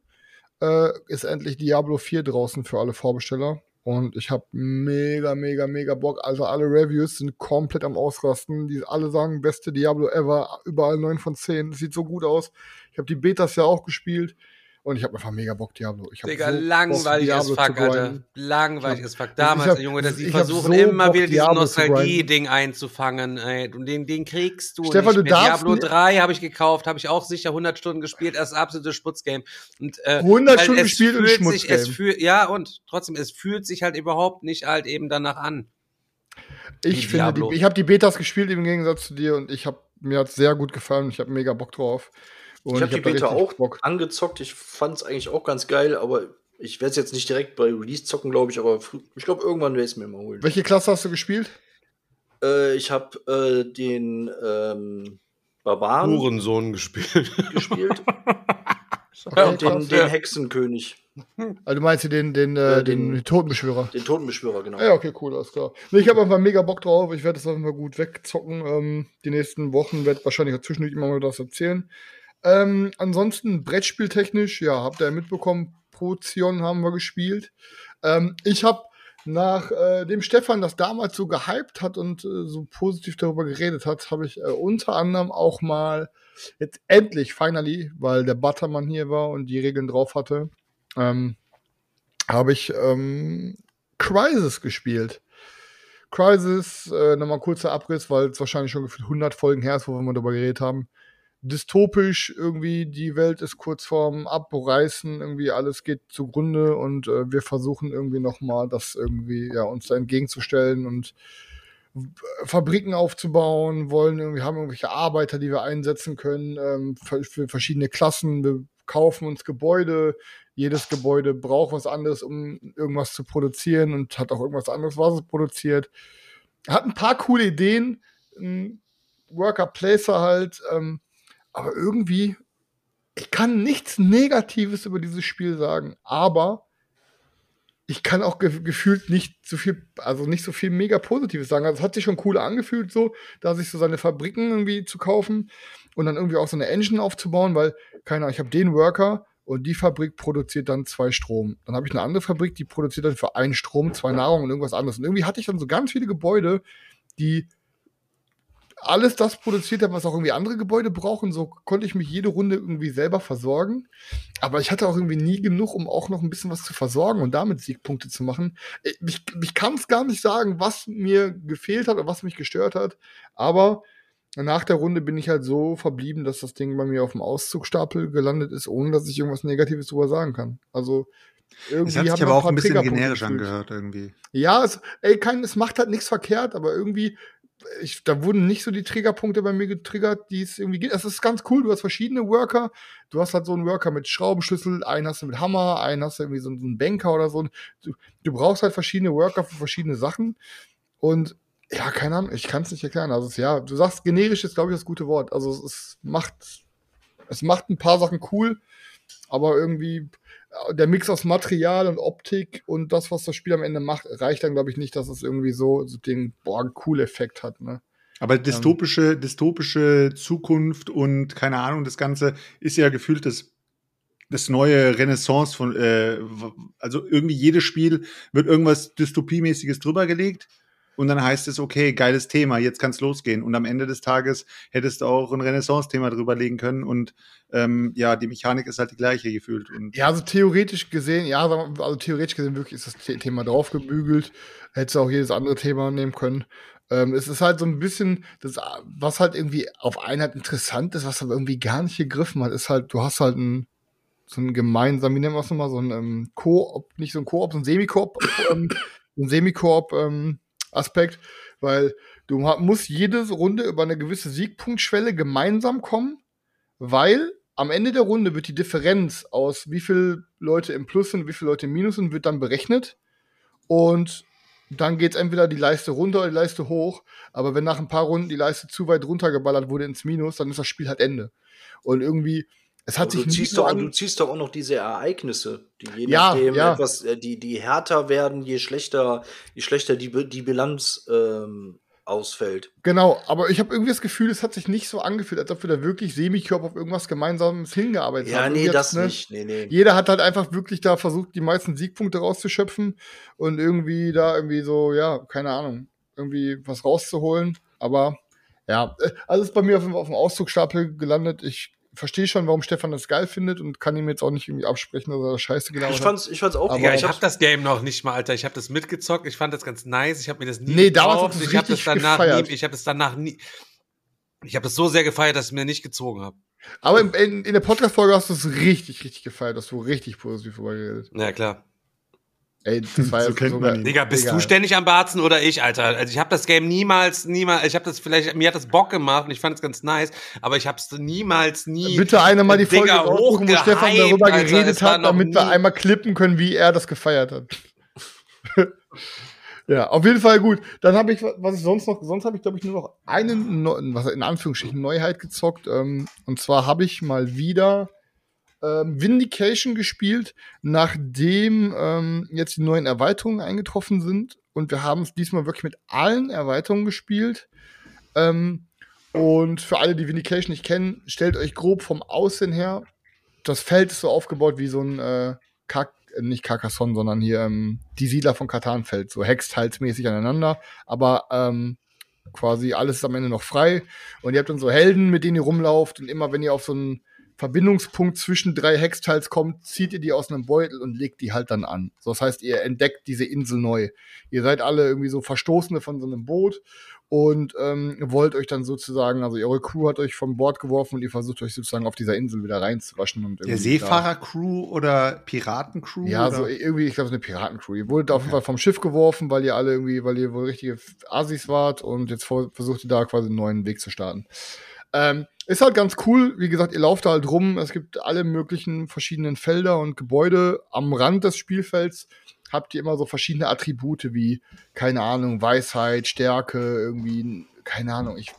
äh, ist endlich Diablo 4 draußen für alle Vorbesteller. Und ich habe mega, mega, mega Bock. Also alle Reviews sind komplett am Ausrasten. Die alle sagen, beste Diablo ever. Überall 9 von 10. Sieht so gut aus. Ich habe die Betas ja auch gespielt. Und ich habe einfach mega Bock, Diablo. Ich Digga, so langweilig Diablo fuck. Alter. Langweilig Ich as fuck. Damals, hab- Junge, dass hab versuchen so immer Bock, wieder dieses. Nostalgie-Ding einzufangen, ey. Und den, den kriegst du Stefan, nicht du mehr. darfst Diablo nicht- 3 habe ich gekauft, habe ich auch sicher 100 Stunden gespielt, das absolute Sputzgame. Und, äh, 100 weil Stunden es gespielt und fühlt sich, es Schmutzgame. fühlt, Ja, und trotzdem, es fühlt sich halt überhaupt nicht halt eben danach an. Ich finde, Diablo. die, ich habe die Betas gespielt im Gegensatz zu dir und ich habe mir hat's sehr gut gefallen. Ich habe mega Bock drauf. Und Ich habe die hab da Beta auch Bock. angezockt. Ich fand es eigentlich auch ganz geil, aber ich werde es jetzt nicht direkt bei Release zocken, glaube ich. Aber ich glaube, irgendwann werde ich es mir mal holen. Welche Klasse hast du gespielt? Äh, ich habe äh, den ähm, Barbaren Hurensohn gespielt. (laughs) gespielt (laughs) Okay, und den, den Hexenkönig, Also du meinst du den, den, äh, Ja, den, den- Totenbeschwörer? den Totenbeschwörer, genau. Ja, okay, cool, alles klar. Nee, ich habe einfach mega Bock drauf. Ich werde das einfach mal gut wegzocken. Ähm, die nächsten Wochen werde wahrscheinlich auch zwischendurch immer mal was erzählen. Ähm, ansonsten Brettspieltechnisch, ja, habt ihr ja mitbekommen, Prozion haben wir gespielt. Ähm, ich habe nach äh, dem Stefan das damals so gehypt hat und äh, so positiv darüber geredet hat, habe ich äh, unter anderem auch mal jetzt endlich, finally, weil der Buttermann hier war und die Regeln drauf hatte, ähm, habe ich ähm, Crisis gespielt. Crisis, äh, nochmal kurzer Abriss, weil es wahrscheinlich schon gefühlt 100 Folgen her ist, wo wir mal darüber geredet haben. Dystopisch irgendwie, die Welt ist kurz vorm Abreißen, irgendwie alles geht zugrunde und äh, wir versuchen irgendwie nochmal das irgendwie, ja, uns da entgegenzustellen und Fabriken aufzubauen, wollen irgendwie, haben irgendwelche Arbeiter, die wir einsetzen können, ähm, für, für verschiedene Klassen. Wir kaufen uns Gebäude. Jedes Gebäude braucht was anderes, um irgendwas zu produzieren und hat auch irgendwas anderes, was es produziert. Hat ein paar coole Ideen, ein Worker Placer halt, ähm, aber irgendwie ich kann nichts Negatives über dieses Spiel sagen, aber ich kann auch ge gefühlt nicht so viel, also nicht so viel mega Positives sagen. Also es hat sich schon cool angefühlt, so, da sich so seine Fabriken irgendwie zu kaufen und dann irgendwie auch so eine Engine aufzubauen, weil, keine Ahnung, ich habe den Worker und die Fabrik produziert dann zwei Strom. Dann habe ich eine andere Fabrik, die produziert dann für einen Strom, zwei Nahrung und irgendwas anderes. Und irgendwie hatte ich dann so ganz viele Gebäude, die alles das produziert haben, was auch irgendwie andere Gebäude brauchen. So konnte ich mich jede Runde irgendwie selber versorgen. Aber ich hatte auch irgendwie nie genug, um auch noch ein bisschen was zu versorgen und damit Siegpunkte zu machen. Ich, ich kann es gar nicht sagen, was mir gefehlt hat oder was mich gestört hat. Aber nach der Runde bin ich halt so verblieben, dass das Ding bei mir auf dem Auszugstapel gelandet ist, ohne dass ich irgendwas Negatives drüber sagen kann. Also irgendwie es hat sich aber auch ein bisschen generisch angehört irgendwie. Ja, es, ey, kein, es macht halt nichts verkehrt, aber irgendwie ich, da wurden nicht so die Triggerpunkte bei mir getriggert, die es irgendwie geht. Es ist ganz cool, du hast verschiedene Worker. Du hast halt so einen Worker mit Schraubenschlüssel, einen hast du mit Hammer, einen hast du irgendwie so, einen Banker oder so. Du, du brauchst halt verschiedene Worker für verschiedene Sachen. Und ja, keine Ahnung, ich kann es nicht erklären. Also, es, ja, du sagst, generisch ist, glaube ich, das gute Wort. Also, es, es macht, es macht ein paar Sachen cool, aber irgendwie, der Mix aus Material und Optik und das, was das Spiel am Ende macht, reicht dann, glaube ich, nicht, dass es irgendwie so, so den boah, cool Effekt hat. Ne? Aber dystopische, ähm, dystopische Zukunft und keine Ahnung, das Ganze ist ja gefühlt das, das neue Renaissance von, äh, also irgendwie jedes Spiel wird irgendwas Dystopiemäßiges drüber gelegt und dann heißt es, okay, geiles Thema, jetzt kann es losgehen. Und am Ende des Tages hättest du auch ein Renaissance-Thema drüberlegen können und ähm, ja, die Mechanik ist halt die gleiche gefühlt. Und ja, also theoretisch gesehen, ja, also theoretisch gesehen wirklich ist das Thema draufgebügelt. Hättest du auch jedes andere Thema nehmen können. Ähm, es ist halt so ein bisschen, das, was halt irgendwie auf Einheit interessant ist, was aber irgendwie gar nicht gegriffen hat, ist halt, du hast halt ein, so ein gemeinsam, wie nennen wir es nochmal, so ein ähm, Koop, nicht so ein Koop, so ein Semikoop, ähm, ein Semikoop, ähm, Aspekt, weil du musst jede Runde über eine gewisse Siegpunktschwelle gemeinsam kommen, weil am Ende der Runde wird die Differenz aus wie viele Leute im Plus sind, wie viele Leute im Minus sind, wird dann berechnet und dann geht es entweder die Leiste runter oder die Leiste hoch. Aber wenn nach ein paar Runden die Leiste zu weit runtergeballert wurde ins Minus, dann ist das Spiel halt Ende. Und irgendwie es hat sich du, ziehst doch, du ziehst doch auch noch diese Ereignisse, die je ja, nachdem ja. etwas, äh, die, die härter werden, je schlechter, je schlechter die, die Bilanz ähm, ausfällt. Genau, aber ich habe irgendwie das Gefühl, es hat sich nicht so angefühlt, als ob wir da wirklich Semikörper auf irgendwas Gemeinsames hingearbeitet ja, haben. Ja, nee, das ne, nicht. Nee, nee. Jeder hat halt einfach wirklich da versucht, die meisten Siegpunkte rauszuschöpfen und irgendwie da irgendwie so, ja, keine Ahnung, irgendwie was rauszuholen. Aber ja, äh, also ist bei mir auf, auf dem Auszugstapel gelandet. Ich verstehe schon, warum Stefan das geil findet und kann ihm jetzt auch nicht irgendwie absprechen, dass er das scheiße genau Ich fand's, ich fand's auch Aber ich hab das Game noch nicht mal, Alter. Ich habe das mitgezockt. Ich fand das ganz nice. Ich habe mir das nie Nee, damals ich habe das danach gefeiert. nie, ich habe das danach nie ich habe das so sehr gefeiert, dass ich mir nicht gezogen habe. Aber in, in, in der Podcast-Folge hast du es richtig, richtig gefeiert. Hast du richtig positiv drüber geredet. Ja, klar. Ey, das (laughs) war so kennt sogar, man ihn. Digga, bist Digga. du ständig am Barzen oder ich, Alter? Also ich habe das Game niemals, niemals, ich habe das vielleicht, mir hat das Bock gemacht und ich fand es ganz nice, aber ich habe es niemals nie. Bitte einer mal die Folge raussuchen, wo Stefan darüber Alter, geredet hat, damit wir einmal klippen können, wie er das gefeiert hat. (laughs) ja, auf jeden Fall gut. Dann habe ich, was ich sonst noch, sonst habe ich glaube ich nur noch einen, was in Anführungsstrichen Neuheit gezockt. Ähm, und zwar habe ich mal wieder ähm, Vindication gespielt, nachdem ähm, jetzt die neuen Erweiterungen eingetroffen sind. Und wir haben es diesmal wirklich mit allen Erweiterungen gespielt. Ähm, und für alle, die Vindication nicht kennen, stellt euch grob vom Aussehen her. Das Feld ist so aufgebaut wie so ein äh, Kak äh, nicht Carcassonne, sondern hier ähm, die Siedler von Katan-Feld, so hexteilsmäßig aneinander. Aber ähm, quasi alles ist am Ende noch frei. Und ihr habt dann so Helden, mit denen ihr rumlauft. Und immer wenn ihr auf so einen Verbindungspunkt zwischen drei Hextiles kommt, zieht ihr die aus einem Beutel und legt die halt dann an. So, das heißt, ihr entdeckt diese Insel neu. Ihr seid alle irgendwie so Verstoßene von so einem Boot und ähm, wollt euch dann sozusagen, also eure Crew hat euch vom Bord geworfen und ihr versucht euch sozusagen auf dieser Insel wieder reinzuwaschen. Und Der Seefahrer-Crew oder Piraten-Crew? Ja, oder? so irgendwie, ich glaube, eine Piraten-Crew. Ihr wurdet okay. auf jeden Fall vom Schiff geworfen, weil ihr alle irgendwie, weil ihr wohl richtige Asis wart und jetzt versucht ihr da quasi einen neuen Weg zu starten. Ähm, ist halt ganz cool. Wie gesagt, ihr lauft da halt rum. Es gibt alle möglichen verschiedenen Felder und Gebäude. Am Rand des Spielfelds habt ihr immer so verschiedene Attribute wie, keine Ahnung, Weisheit, Stärke, irgendwie, keine Ahnung, ich,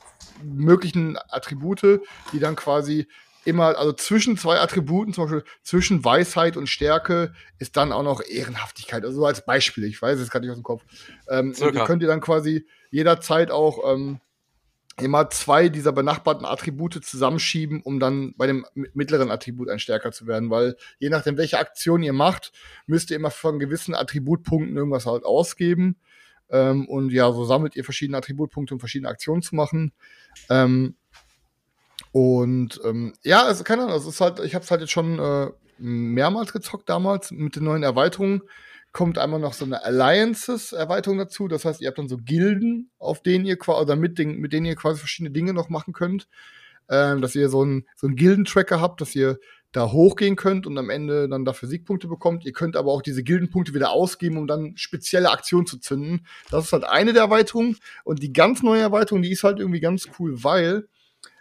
möglichen Attribute, die dann quasi immer, also zwischen zwei Attributen, zum Beispiel zwischen Weisheit und Stärke, ist dann auch noch Ehrenhaftigkeit. Also so als Beispiel, ich weiß es gerade nicht aus dem Kopf. Ähm, ihr könnt ihr dann quasi jederzeit auch ähm, immer zwei dieser benachbarten Attribute zusammenschieben, um dann bei dem mi- mittleren Attribut ein stärker zu werden, weil je nachdem, welche Aktion ihr macht, müsst ihr immer von gewissen Attributpunkten irgendwas halt ausgeben. Ähm, und ja, so sammelt ihr verschiedene Attributpunkte, um verschiedene Aktionen zu machen. Ähm, und ähm, ja, also keine Ahnung, es ist halt, ich habe es halt jetzt schon äh, mehrmals gezockt damals mit den neuen Erweiterungen. Kommt einmal noch so eine Alliances-Erweiterung dazu. Das heißt, ihr habt dann so Gilden, auf denen ihr quasi, oder mit, den, mit denen ihr quasi verschiedene Dinge noch machen könnt. Ähm, dass ihr so einen so einen Gildentracker habt, dass ihr da hochgehen könnt und am Ende dann dafür Siegpunkte bekommt. Ihr könnt aber auch diese Gildenpunkte wieder ausgeben, um dann spezielle Aktionen zu zünden. Das ist halt eine der Erweiterungen. Und die ganz neue Erweiterung, die ist halt irgendwie ganz cool, weil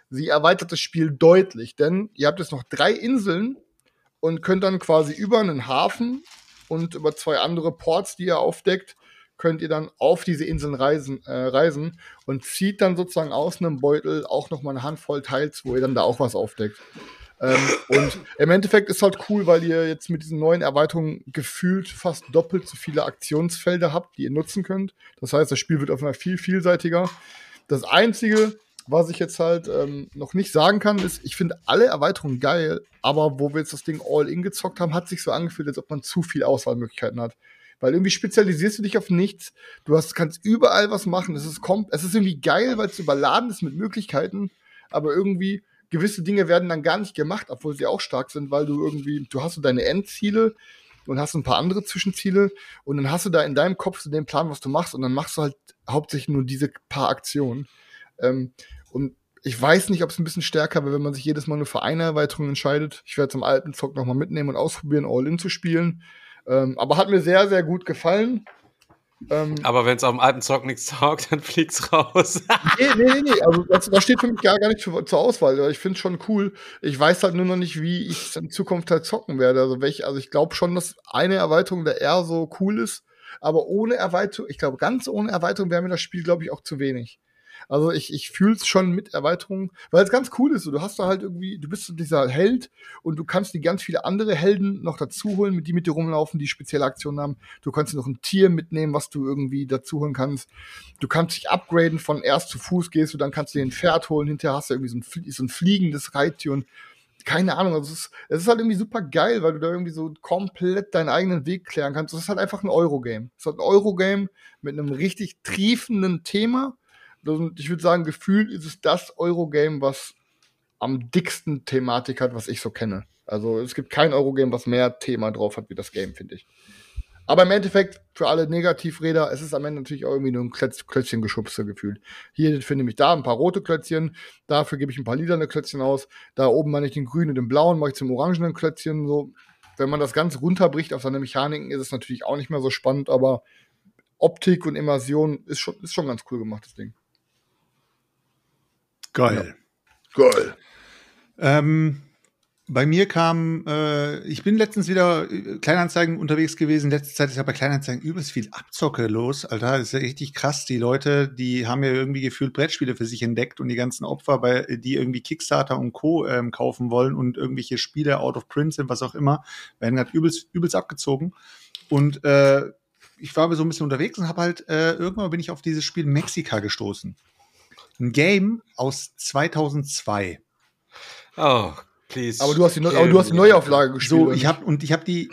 sie erweitert das Spiel deutlich. Denn ihr habt jetzt noch drei Inseln und könnt dann quasi über einen Hafen und über zwei andere Ports, die ihr aufdeckt, könnt ihr dann auf diese Inseln reisen, äh, reisen und zieht dann sozusagen aus einem Beutel auch noch mal eine Handvoll Teils, wo ihr dann da auch was aufdeckt. Ähm, und im Endeffekt ist halt cool, weil ihr jetzt mit diesen neuen Erweiterungen gefühlt fast doppelt so viele Aktionsfelder habt, die ihr nutzen könnt. Das heißt, das Spiel wird auf einmal viel vielseitiger. Das Einzige, was ich jetzt halt ähm, noch nicht sagen kann, ist, ich finde alle Erweiterungen geil, aber wo wir jetzt das Ding all in gezockt haben, hat sich so angefühlt, als ob man zu viel Auswahlmöglichkeiten hat. Weil irgendwie spezialisierst du dich auf nichts. Du hast, kannst überall was machen. Es ist, kom es ist irgendwie geil, weil es überladen ist mit Möglichkeiten, aber irgendwie gewisse Dinge werden dann gar nicht gemacht, obwohl sie auch stark sind, weil du irgendwie, du hast so deine Endziele und hast ein paar andere Zwischenziele und dann hast du da in deinem Kopf so den Plan, was du machst und dann machst du halt hauptsächlich nur diese paar Aktionen. Ähm, und ich weiß nicht, ob es ein bisschen stärker wäre, wenn man sich jedes Mal nur für eine Erweiterung entscheidet. Ich werde zum alten Zock nochmal mitnehmen und ausprobieren, All-In zu spielen. Ähm, aber hat mir sehr, sehr gut gefallen. Ähm, Aber wenn es auf dem alten Zock nichts taugt, (laughs) dann fliegt's raus. (laughs) nee, nee, nee. Also das, das steht für mich gar, gar nicht zur, zur Auswahl. Ich finde es schon cool. Ich weiß halt nur noch nicht, wie ich es in Zukunft halt zocken werde. Also welche, also ich glaube schon, dass eine Erweiterung der eher so cool ist. Aber ohne Erweiterung, ich glaube, ganz ohne Erweiterung wäre mir das Spiel, glaube ich, auch zu wenig. Also ich, ich fühle es schon mit Erweiterungen, weil es ganz cool ist. Du hast da halt irgendwie, du bist so dieser Held und du kannst dir ganz viele andere Helden noch dazu holen, mit die mit dir rumlaufen, die spezielle Aktionen haben. Du kannst dir noch ein Tier mitnehmen, was du irgendwie dazu holen kannst. Du kannst dich upgraden von erst zu Fuß gehst du, dann kannst du dir ein Pferd holen, hinterher hast du irgendwie so ein, so ein fliegendes Reittier und keine Ahnung, also es ist, ist halt irgendwie super geil, weil du da irgendwie so komplett deinen eigenen Weg klären kannst. Das ist halt einfach ein Eurogame. Es ist halt ein Eurogame mit einem richtig triefenden Thema. Ich würde sagen, gefühlt ist es das Eurogame, was am dicksten Thematik hat, was ich so kenne. Also es gibt kein Eurogame, was mehr Thema drauf hat wie das Game, finde ich. Aber im Endeffekt, für alle Negativräder, es ist am Ende natürlich auch irgendwie nur ein Klötz Klötzchengeschubse gefühlt. Hier finde ich da ein paar rote Klötzchen, dafür gebe ich ein paar lilane Klötzchen aus, da oben mache ich den grünen und den blauen, mache ich zum orangenen Klötzchen. So. Wenn man das Ganze runterbricht auf seine Mechaniken, ist es natürlich auch nicht mehr so spannend, aber Optik und Immersion ist schon, ist schon ganz cool gemacht, das Ding. Geil. Geil. Ähm, bei mir kam, äh, ich bin letztens wieder äh, Kleinanzeigen unterwegs gewesen. Letzte Zeit ist ja bei Kleinanzeigen übelst viel Abzocke los. Alter, das ist ja richtig krass. Die Leute, die haben ja irgendwie gefühlt Brettspiele für sich entdeckt und die ganzen Opfer, bei, die irgendwie Kickstarter und Co. Ähm, kaufen wollen und irgendwelche Spiele out of print sind, was auch immer, werden gerade übelst, übelst abgezogen. Und äh, ich war so ein bisschen unterwegs und habe halt, äh, irgendwann bin ich auf dieses Spiel Mexica gestoßen. Ein Game aus 2002. Oh, please. Aber du hast die, Neu aber du hast die Neuauflage gespielt. So, ich habe und ich habe die,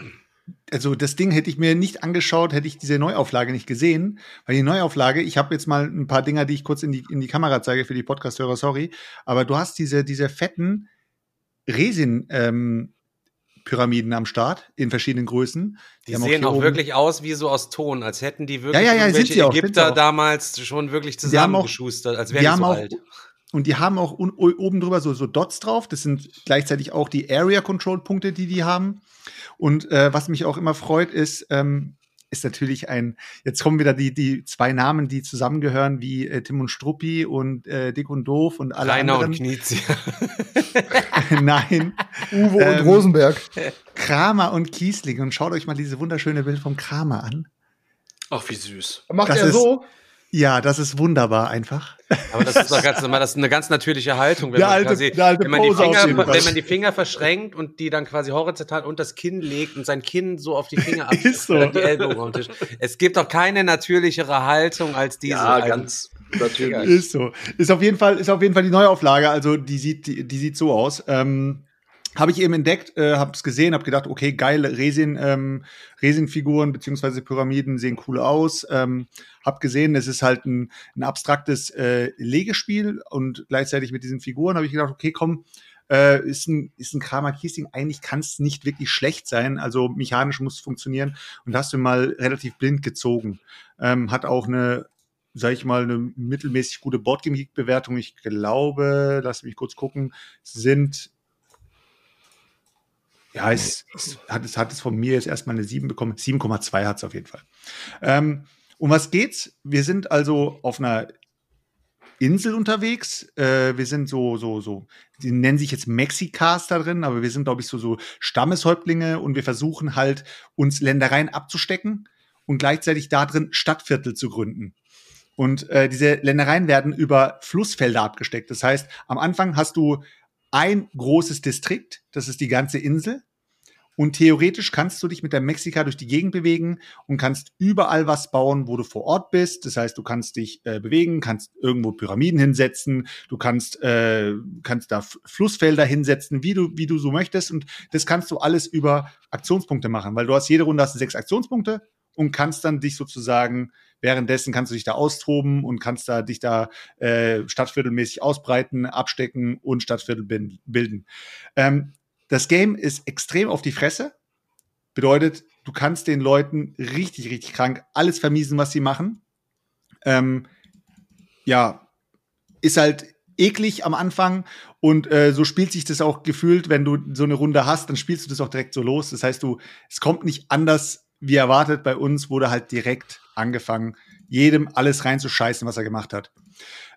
also das Ding hätte ich mir nicht angeschaut, hätte ich diese Neuauflage nicht gesehen, weil die Neuauflage, ich habe jetzt mal ein paar Dinger, die ich kurz in die in die Kamera zeige für die Podcast-Hörer, sorry, aber du hast diese diese fetten Resin ähm, Pyramiden am Start in verschiedenen Größen. die haben sehen auch oben- wirklich aus wie so aus Ton, als hätten die wirklich Ja, ja, ja, sind sie auch, Ägypter auch. damals schon wirklich Die auch- zusammengeschustert, als die wären die haben so auch, alt. Und die haben auch oben drüber so, so Dots drauf. Das sind gleichzeitig auch die Area Control Punkte, die die haben. Und äh, was mich auch immer freut, ist, ähm, ist natürlich ein, jetzt kommen wieder die, die zwei Namen, die zusammengehören, wie äh, Tim und Struppi und äh, Dick und Doof und alle Rainer und anderen. Knizia. (laughs) Nein, Uwe ähm, und Rosenberg. Kramer und Kiesling. Und schaut euch mal diese wunderschöne Bild vom Kramer an. Ach, wie süß. Macht das er ist- so? Ja, das ist wunderbar einfach. Aber das ist doch ganz normal, das ist eine ganz natürliche Haltung, wenn, man, alte- quasi, wenn, man die Finger, wenn man die Finger verschränkt und die dann quasi horizontal und das Kinn legt und sein Kinn so auf die Finger (laughs) ab Ist so. die Ellbogen auf den Tisch. Es gibt doch keine natürlichere Haltung als diese. Ja, ganz natürlich. Ist so. Ist auf jeden Fall, ist auf jeden Fall die Neuauflage. Also die sieht, die, die sieht so aus. Ähm, habe ich eben entdeckt, äh, habe es gesehen, habe gedacht, okay, geile Resin, ähm, Resin-Figuren beziehungsweise Pyramiden sehen cool aus. Ähm, habe gesehen, es ist halt ein, ein abstraktes äh, Legespiel und gleichzeitig mit diesen Figuren habe ich gedacht, okay, komm, äh, ist ein, ist ein Kramer Kiesling, eigentlich kann es nicht wirklich schlecht sein, also mechanisch muss es funktionieren und hast du mal relativ blind gezogen. Ähm, hat auch eine, sag ich mal, eine mittelmäßig gute Boardgame-Bewertung. Ich glaube, lass mich kurz gucken, sind ja, es, es, hat, es hat es von mir jetzt erstmal eine 7 bekommen. 7,2 hat es auf jeden Fall. Ähm, um was geht's? Wir sind also auf einer Insel unterwegs. Äh, wir sind so, so, so, die nennen sich jetzt Mexicas da drin, aber wir sind, glaube ich, so, so Stammeshäuptlinge und wir versuchen halt, uns Ländereien abzustecken und gleichzeitig da drin Stadtviertel zu gründen. Und äh, diese Ländereien werden über Flussfelder abgesteckt. Das heißt, am Anfang hast du ein großes Distrikt, das ist die ganze Insel. Und theoretisch kannst du dich mit der Mexika durch die Gegend bewegen und kannst überall was bauen, wo du vor Ort bist. Das heißt, du kannst dich äh, bewegen, kannst irgendwo Pyramiden hinsetzen, du kannst, äh, kannst da Flussfelder hinsetzen, wie du, wie du so möchtest. Und das kannst du alles über Aktionspunkte machen, weil du hast jede Runde hast sechs Aktionspunkte und kannst dann dich sozusagen währenddessen kannst du dich da austoben und kannst da dich da äh, stadtviertelmäßig ausbreiten, abstecken und Stadtviertel bilden. Ähm, das Game ist extrem auf die Fresse. Bedeutet, du kannst den Leuten richtig, richtig krank alles vermiesen, was sie machen. Ähm, ja, ist halt eklig am Anfang und äh, so spielt sich das auch gefühlt, wenn du so eine Runde hast, dann spielst du das auch direkt so los. Das heißt, du, es kommt nicht anders wie erwartet. Bei uns wurde halt direkt angefangen, jedem alles reinzuscheißen, was er gemacht hat.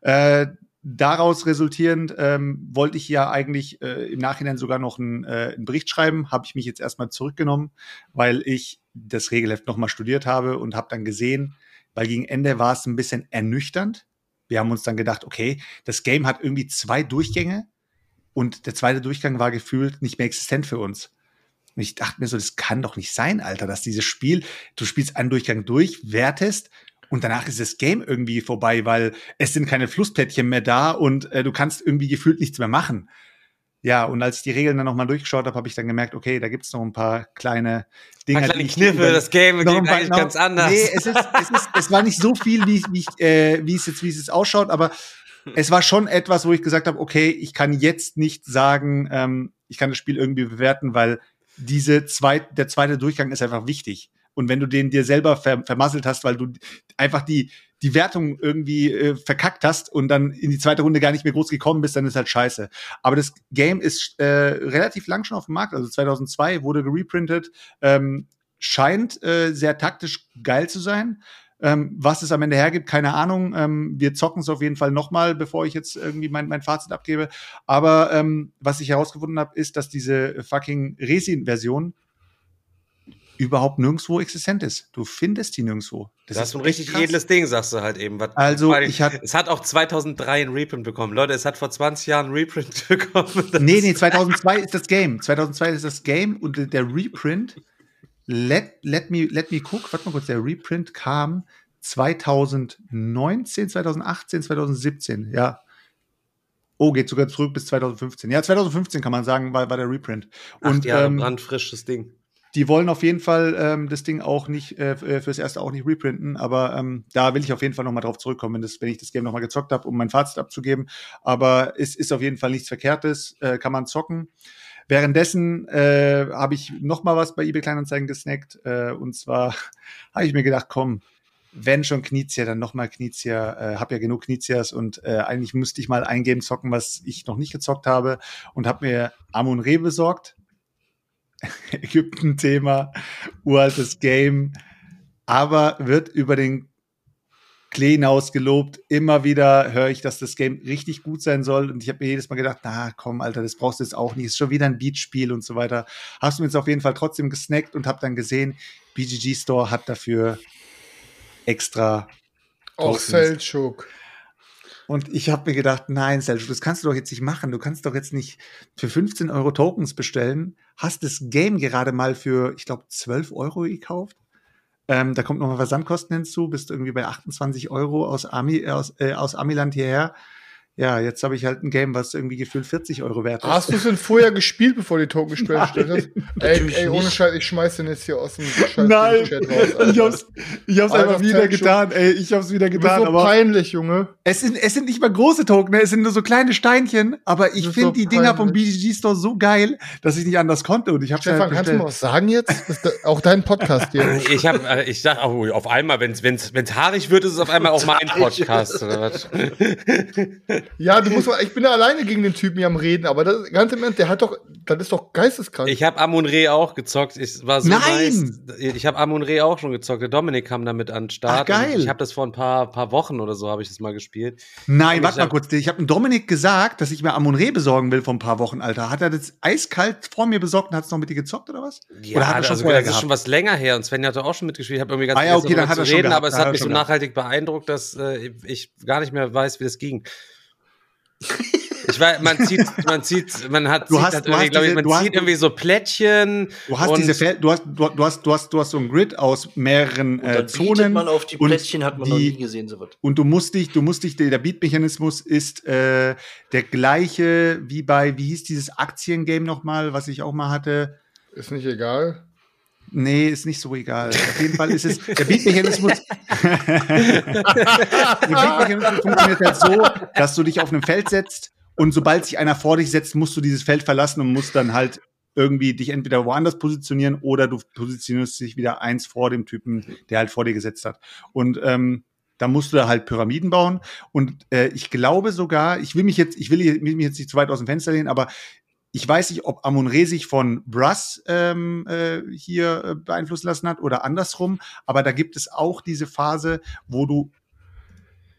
Äh, daraus resultierend ähm, wollte ich ja eigentlich äh, im Nachhinein sogar noch einen, äh, einen Bericht schreiben, habe ich mich jetzt erstmal zurückgenommen, weil ich das Regelheft nochmal studiert habe und habe dann gesehen, weil gegen Ende war es ein bisschen ernüchternd. Wir haben uns dann gedacht, okay, das Game hat irgendwie zwei Durchgänge und der zweite Durchgang war gefühlt nicht mehr existent für uns. Und ich dachte mir so, das kann doch nicht sein, Alter, dass dieses Spiel, du spielst einen Durchgang durch, wertest und danach ist das Game irgendwie vorbei, weil es sind keine Flussplättchen mehr da und äh, du kannst irgendwie gefühlt nichts mehr machen. Ja, und als ich die Regeln dann nochmal durchgeschaut habe, habe ich dann gemerkt, okay, da gibt's noch ein paar kleine Dinge. Ein kleine Kniffe, das Game geht paar- eigentlich noch- ganz anders. Nee, es, ist, es, ist, es war nicht so viel, wie, wie, ich, äh, wie es jetzt, wie es jetzt ausschaut, aber es war schon etwas, wo ich gesagt habe, okay, ich kann jetzt nicht sagen, ähm, ich kann das Spiel irgendwie bewerten, weil diese zweit, der zweite Durchgang ist einfach wichtig. Und wenn du den dir selber ver vermasselt hast, weil du einfach die, die Wertung irgendwie äh, verkackt hast und dann in die zweite Runde gar nicht mehr groß gekommen bist, dann ist halt scheiße. Aber das Game ist äh, relativ lang schon auf dem Markt, also 2002 wurde gereprintet, ähm, scheint äh, sehr taktisch geil zu sein. Ähm, was es am Ende hergibt, keine Ahnung. Ähm, wir zocken es auf jeden Fall nochmal, bevor ich jetzt irgendwie mein, mein Fazit abgebe. Aber ähm, was ich herausgefunden habe, ist, dass diese fucking Resin-Version überhaupt nirgendwo existent ist. Du findest die nirgendwo. Das, ist ein richtig krass. edles Ding, sagst du halt eben. Was- Also, allem, ich hab- es hat auch 2003 einen Reprint bekommen. Leute, es hat vor 20 Jahren einen Reprint (laughs) bekommen. Das Nee, nee, 2002 ist das Game. 2002 ist das Game und der Reprint, let, let, me, let me cook, warte mal kurz, der Reprint kam 2019, 2018, 2017, ja. Oh, geht sogar zurück bis 2015. Ja, 2015 kann man sagen, war, war der Reprint. Acht Und Jahre ähm, brandfrisches Ding. die wollen auf jeden Fall ähm, das Ding auch nicht äh, f- fürs erste auch nicht reprinten, aber ähm, da will ich auf jeden Fall nochmal drauf zurückkommen, wenn, das, wenn ich das Game nochmal gezockt habe, um mein Fazit abzugeben. Aber es ist auf jeden Fall nichts Verkehrtes, äh, kann man zocken. Währenddessen äh, habe ich noch mal was bei eBay Kleinanzeigen gesnackt äh, und zwar (laughs) habe ich mir gedacht, komm, wenn schon Knizia, dann noch mal Knizia. Äh, hab ja genug Knizias und äh, eigentlich müsste ich mal ein Game zocken, was ich noch nicht gezockt habe und habe mir Amun Re besorgt. (laughs) Ägypten-Thema, uraltes Game, aber wird über den Klee hinaus gelobt. Immer wieder höre ich, dass das Game richtig gut sein soll. Und ich habe mir jedes Mal gedacht, na komm, Alter, das brauchst du jetzt auch nicht. Ist schon wieder ein Beatspiel und so weiter. Hast du mir jetzt auf jeden Fall trotzdem gesnackt und habe dann gesehen, BGG Store hat dafür extra Auch. Selchuk. Und ich habe mir gedacht, nein, Selchuk, das kannst du doch jetzt nicht machen. Du kannst doch jetzt nicht für 15 Euro Tokens bestellen. Hast das Game gerade mal für, ich glaube, 12 Euro gekauft. Ähm, da kommt nochmal Versandkosten hinzu, bist irgendwie bei 28 Euro aus, Ami, äh, aus, äh, aus Amiland hierher. Ja, jetzt habe ich halt ein Game, was irgendwie gefühlt 40 Euro wert ist. Hast du es denn vorher gespielt, bevor die Token gestellt hast? Ey, ey, ohne. Scheiß, ich schmeiß den jetzt hier aus dem (laughs) scheiß Nein, Chat raus. ich hab's, ich hab's Alter, einfach wieder getan, ey, ich hab's wieder Du bist getan, so peinlich, Junge. es sind, es sind nicht mal große Token, ne? es sind nur so kleine Steinchen, aber ich Das ist finde so die Dinger vom. BGG Store so geil, dass ich nicht anders konnte und ich hab's Stefan, halt kannst du mal was sagen jetzt? Das ist da- auch dein Podcast hier. (laughs) Ich hab, äh, ich dachte, oh, auf einmal, wenn es wenn's, wenn's haarig wird, ist es auf einmal auch mein (laughs) Podcast. Oder was? Ja, du musst mal, ich bin ja alleine gegen den Typen hier am Reden, aber das, ganz im Ernst, der hat doch, das ist doch geisteskrank. Ich habe Amun Re auch gezockt. Ich war so Nein! nice. Ich habe Amun Re auch schon gezockt. Der Dominik kam damit an den Start. Ach, geil. Ich habe das vor ein paar, paar Wochen oder so habe ich das mal gespielt. Nein, warte mal kurz. Ich habe dem Dominik gesagt, dass ich mir Amon Re besorgen will vor ein paar Wochen, Alter. Hat er das eiskalt vor mir besorgt und hat es noch mit dir gezockt oder was? oder hat er schon also, vorher das ist schon was länger her. Und Sven hat auch schon mitgespielt. Ich habe irgendwie ganz Ah ja, okay, dann darüber hat er schon reden, gehabt. aber es Hat hat mich so nachhaltig beeindruckt, dass äh, ich gar nicht mehr weiß, wie das ging. Ich weiß, man zieht, man zieht, man hat, Du hast- halt du irgendwie, hast glaub ich, diese- man du hast- zieht irgendwie so Plättchen. Du hast und diese du hast, du, du hast, du hast, du hast so ein Grid aus mehreren Und äh, dann bietet Zonen. man auf die und Plättchen, hat man noch die- nie gesehen, so was. Und du musst dich, du musst dich, der Beat-Mechanismus ist äh, der gleiche wie bei, wie hieß dieses Aktiengame nochmal, was ich auch mal hatte. Ist nicht egal. Nee, ist nicht so egal. Auf jeden Fall ist es, der Beat-Mechanismus, (laughs) der Beat-Mechanismus funktioniert halt so, dass du dich auf einem Feld setzt und sobald sich einer vor dich setzt, musst du dieses Feld verlassen und musst dann halt irgendwie dich entweder woanders positionieren oder du positionierst dich wieder eins vor dem Typen, der halt vor dir gesetzt hat. Und ähm, da musst du da halt Pyramiden bauen. Und äh, ich glaube sogar, ich will mich jetzt, ich will hier- will mich jetzt nicht zu weit aus dem Fenster lehnen, aber ich weiß nicht, ob Amon-Re sich von Brass ähm, äh, hier äh, beeinflussen lassen hat oder andersrum, aber da gibt es auch diese Phase, wo du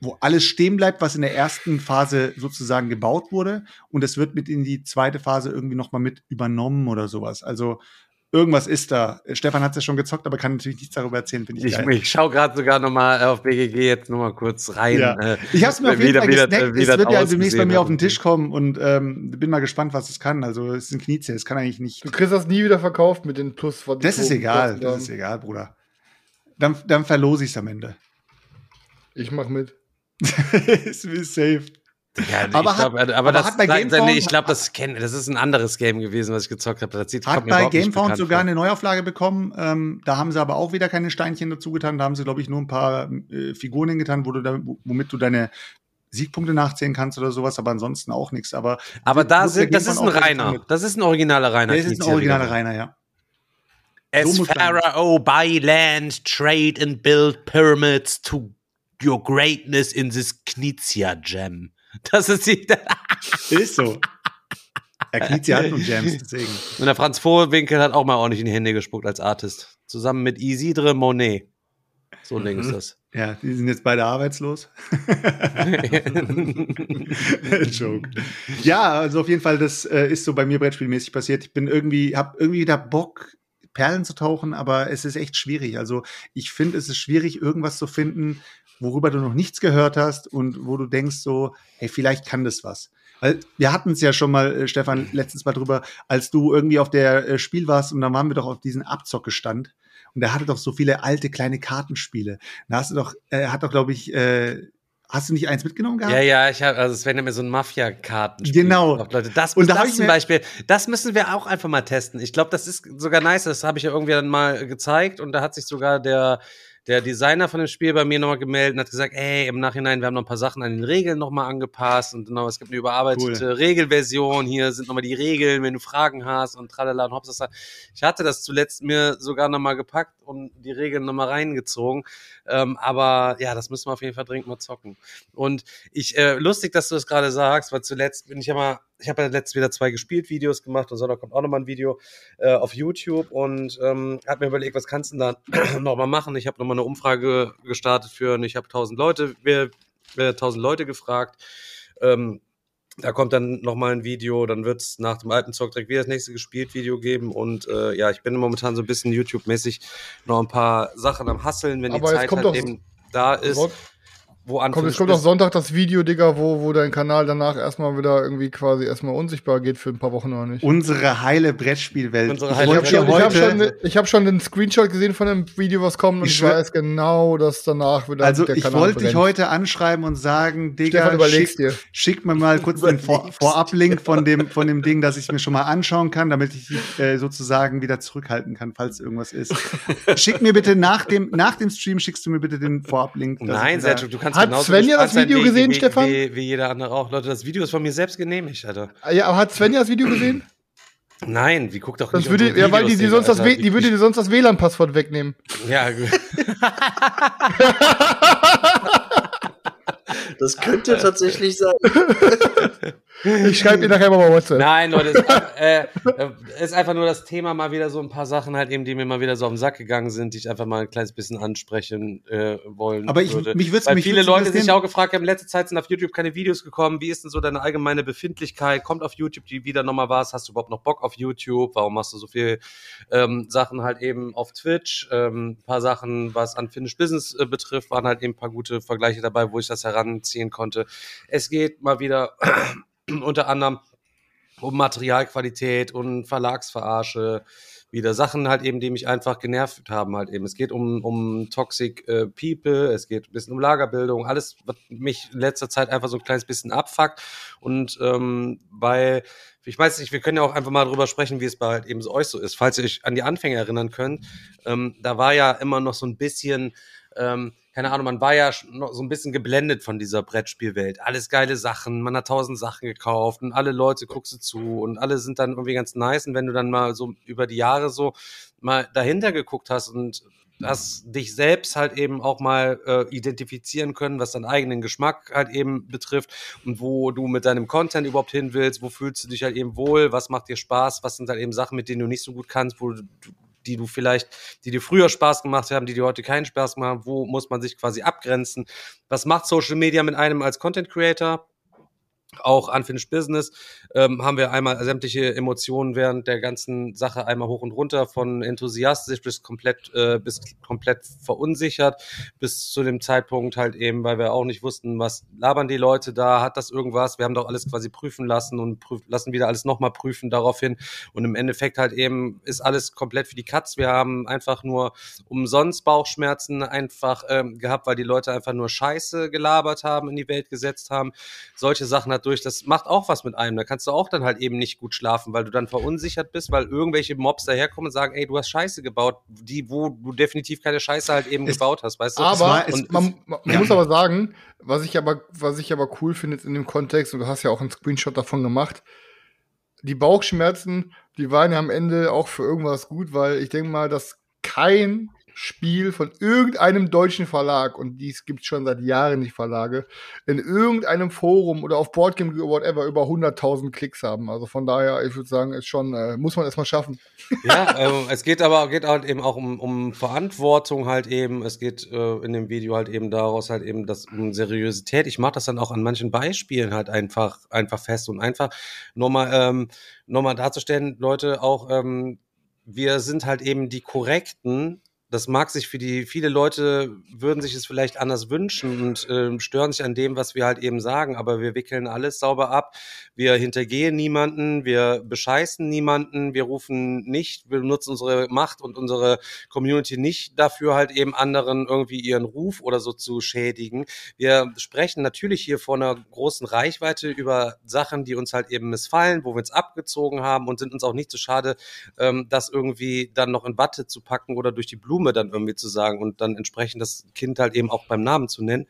wo alles stehen bleibt, was in der ersten Phase sozusagen gebaut wurde und es wird mit in die zweite Phase irgendwie noch mal mit übernommen oder sowas. Also irgendwas ist da. Stefan hat es ja schon gezockt, aber kann natürlich nichts darüber erzählen, finde ich, Ich, ich schaue gerade sogar noch mal auf BGG jetzt noch mal kurz rein. Ja. äh, Ich habe es mir auf jeden Fall wie das- gesnackt. wie Es wird ja demnächst bei mir hat. auf den Tisch kommen und ähm, bin mal gespannt, was es kann. Also es ist ein Kniezeh, es kann eigentlich nicht. Du kriegst das nie wieder verkauft mit den Plus. die Das ist egal, das haben. ist egal, Bruder. Dann, dann verlose ich es am Ende. Ich mach mit. (laughs) ist mir safe. Ja, Aber ich glaub, hat- aber, das, bei Gamefound- nee, ich glaube, das, das ist ein anderes Game gewesen, was ich gezockt habe. Das sieht, Hat bei Gamefound sogar vor. eine Neuauflage bekommen. Ähm, da haben sie aber auch wieder keine Steinchen dazu getan. Da haben sie, glaube ich, nur ein paar äh, Figuren hingetan, wo du da, womit du deine Siegpunkte nachzählen kannst oder sowas, aber ansonsten auch nichts. Aber, Aber da sind, das ist ein Reiner. Das ist ein originaler Reiner. Der ist ein originaler Rainer, ja. As So. Pharaoh buy land, trade and build pyramids to your greatness in this Knizia Gem. (laughs) Das ist die. (laughs) Ist so. Er kniet sie halt und Jams, deswegen. Und der Franz Vohwinkel hat auch mal ordentlich in die Hände gespuckt als Artist. Zusammen mit Isidre Monet. So Ding ist das. Ja, die sind jetzt beide arbeitslos. (laughs) Joke. Ja, also auf jeden Fall, das äh, ist so bei mir brettspielmäßig passiert. Ich bin irgendwie, hab irgendwie wieder Bock, Perlen zu tauchen, aber es ist echt schwierig. Also ich finde, es ist schwierig, irgendwas zu finden, worüber du noch nichts gehört hast und wo du denkst so, hey, vielleicht kann das was. Weil wir hatten es ja schon mal, äh, Stefan, letztens mal drüber, als du irgendwie auf der äh, Spiel warst und dann waren wir doch auf diesen Abzockestand und der hatte doch so viele alte kleine Kartenspiele. Da hast du doch, äh, hat doch, glaube ich, äh, hast du nicht eins mitgenommen gehabt? Ja, ja, ich habe, also es wäre mir so ein Mafia-Karten. Genau. Leute, das, Und da das ich zum Beispiel, das müssen wir auch einfach mal testen. Ich glaube, das ist sogar nice. Das habe ich ja irgendwie dann mal gezeigt und da hat sich sogar der der Designer von dem Spiel bei mir nochmal gemeldet und hat gesagt, ey, im Nachhinein, wir haben noch ein paar Sachen an den Regeln nochmal angepasst und genau, es gibt eine überarbeitete Regelversion, hier sind nochmal die Regeln, wenn du Fragen hast und tralala und hops. Ich hatte das zuletzt mir sogar nochmal gepackt und die Regeln nochmal reingezogen, ähm, aber ja, das müssen wir auf jeden Fall dringend mal zocken. Und ich, äh, lustig, dass du das gerade sagst, weil zuletzt bin ich ja mal, ich habe ja letztens wieder zwei gespielt Videos gemacht und Sonntag kommt auch nochmal ein Video äh, auf YouTube und ähm, hab mir überlegt, was kannst du denn da (clears throat) nochmal machen? Ich habe nochmal eine Umfrage gestartet für, und ich habe tausend Leute, wir, wir tausend Leute gefragt. Ähm, da kommt dann nochmal ein Video, dann wird es nach dem alten Zock direkt wieder das nächste gespielt Video geben und äh, ja, ich bin momentan so ein bisschen YouTube-mäßig noch ein paar Sachen am Hasseln, wenn die Aber jetzt Zeit halt eben da ist. Wo Kommt, Unfinished es kommt auch Sonntag das Video, Digga, wo, wo dein Kanal danach erstmal wieder irgendwie quasi erstmal unsichtbar geht für ein paar Wochen noch nicht. Unsere heile Brettspielwelt. Unsere ich heile wollte Ich habe schon, ich hab schon, ich hab schon den Screenshot gesehen von dem Video, was kommt, und Ich ich, weiß genau, dass danach wieder also der ich Kanal wollte dich heute anschreiben und sagen, Digga, schick, dir. schick mir mal kurz den Vor. Vorab-Link von dem, von dem Ding, dass ich mir schon mal anschauen kann, damit ich dich äh, sozusagen wieder zurückhalten kann, falls irgendwas ist. (laughs) schick mir bitte nach dem, nach dem Stream, schickst du mir bitte den Vorab-Link. Nein, ich Sergio, du kannst Hat genauso Svenja das Video sein gesehen, wie, Stefan? Wie, wie jeder andere auch. Leute, das Video ist von mir selbst genehmigt, Alter. Ja, aber hat Svenja das Video gesehen? Nein, wie guckt doch Sonst nicht würde, ja, weil die, die, sonst das, Alter. W- die würde dir sonst das WLAN-Passwort wegnehmen. Ja, (laughs) Das könnte tatsächlich sein. (laughs) Ich schreibe ihr nachher mal WhatsApp. Nein, Leute, es ist, einfach- äh, äh, ist einfach nur das Thema mal wieder so ein paar Sachen halt eben, die mir mal wieder so auf den Sack gegangen sind, die ich einfach mal ein kleines bisschen ansprechen äh, wollen Aber ich- würde. mich würd's- Weil mich viele Leute sich auch gefragt haben, in letzter Zeit sind auf YouTube keine Videos gekommen. Wie ist denn so deine allgemeine Befindlichkeit? Kommt auf YouTube die wieder nochmal was? Hast du überhaupt noch Bock auf YouTube? Warum machst du so viel ähm, Sachen halt eben auf Twitch? Ähm, ein paar Sachen, was Unfinished Business äh, betrifft, waren halt eben ein paar gute Vergleiche dabei, wo ich das heranziehen konnte. Es geht mal wieder (clears throat) unter anderem um Materialqualität und Verlagsverarsche, wieder Sachen halt eben, die mich einfach genervt haben halt eben. Es geht um, um Toxic äh, People, es geht ein bisschen um Lagerbildung, alles, was mich in letzter Zeit einfach so ein kleines bisschen abfuckt und ähm, weil ich weiß nicht, wir können ja auch einfach mal drüber sprechen, wie es bei halt eben so euch so ist. Falls ihr euch an die Anfänge erinnern könnt, ähm, da war ja immer noch so ein bisschen, ähm, keine Ahnung, man war ja noch so ein bisschen geblendet von dieser Brettspielwelt. Alles geile Sachen, man hat tausend Sachen gekauft und alle Leute guckst du zu und alle sind dann irgendwie ganz nice. Und wenn du dann mal so über die Jahre so mal dahinter geguckt hast und hast dich selbst halt eben auch mal äh, identifizieren können, was deinen eigenen Geschmack halt eben betrifft und wo du mit deinem Content überhaupt hin willst, wo fühlst du dich halt eben wohl, was macht dir Spaß, was sind halt eben Sachen, mit denen du nicht so gut kannst, wo du, die du vielleicht, die dir früher Spaß gemacht haben, die dir heute keinen Spaß machen, wo muss man sich quasi abgrenzen, was macht Social Media mit einem als Content Creator? Auch Unfinished Business ähm, haben wir einmal sämtliche Emotionen während der ganzen Sache einmal hoch und runter, von enthusiastisch bis komplett äh, bis komplett verunsichert, bis zu dem Zeitpunkt halt eben, weil wir auch nicht wussten, was labern die Leute da, hat das irgendwas? Wir haben doch alles quasi prüfen lassen und prüf, lassen wieder alles nochmal prüfen daraufhin. Und im Endeffekt halt eben ist alles komplett für die Katz. Wir haben einfach nur umsonst Bauchschmerzen einfach ähm, gehabt, weil die Leute einfach nur Scheiße gelabert haben, in die Welt gesetzt haben. Solche Sachen dadurch, das macht auch was mit einem. Da kannst du auch dann halt eben nicht gut schlafen, weil du dann verunsichert bist, weil irgendwelche Mobs daherkommen und sagen, ey, du hast Scheiße gebaut, die, wo du definitiv keine Scheiße halt eben Es- gebaut hast, weißt du? Aber es, es- man, man ja. muss aber sagen, was ich aber, was ich aber cool finde jetzt in dem Kontext, und du hast ja auch einen Screenshot davon gemacht, die Bauchschmerzen, die waren ja am Ende auch für irgendwas gut, weil ich denke mal, dass kein Spiel von irgendeinem deutschen Verlag, und dies gibt schon seit Jahren die Verlage, in irgendeinem Forum oder auf Boardgame whatever über 100.000 Klicks haben. Also von daher, ich würde sagen, ist schon, äh, muss man erstmal schaffen. (laughs) Ja, ähm, es geht aber geht halt eben auch um, um Verantwortung halt eben. Es geht äh, in dem Video halt eben daraus halt eben das um Seriosität. Ich mache das dann auch an manchen Beispielen halt einfach einfach fest und einfach nochmal ähm, nochmal darzustellen, Leute auch ähm, wir sind halt eben die korrekten. Das mag sich für die viele Leute würden sich es vielleicht anders wünschen und ähm, stören sich an dem, was wir halt eben sagen, aber wir wickeln alles sauber ab. Wir hintergehen niemanden, wir bescheißen niemanden, wir rufen nicht, wir nutzen unsere Macht und unsere Community nicht dafür, halt eben anderen irgendwie ihren Ruf oder so zu schädigen. Wir sprechen natürlich hier vor einer großen Reichweite über Sachen, die uns halt eben missfallen, wo wir uns abgezogen haben und sind uns auch nicht zu schade, ähm, das irgendwie dann noch in Watte zu packen oder durch die Blume dann irgendwie zu sagen und dann entsprechend das Kind halt eben auch beim Namen zu nennen.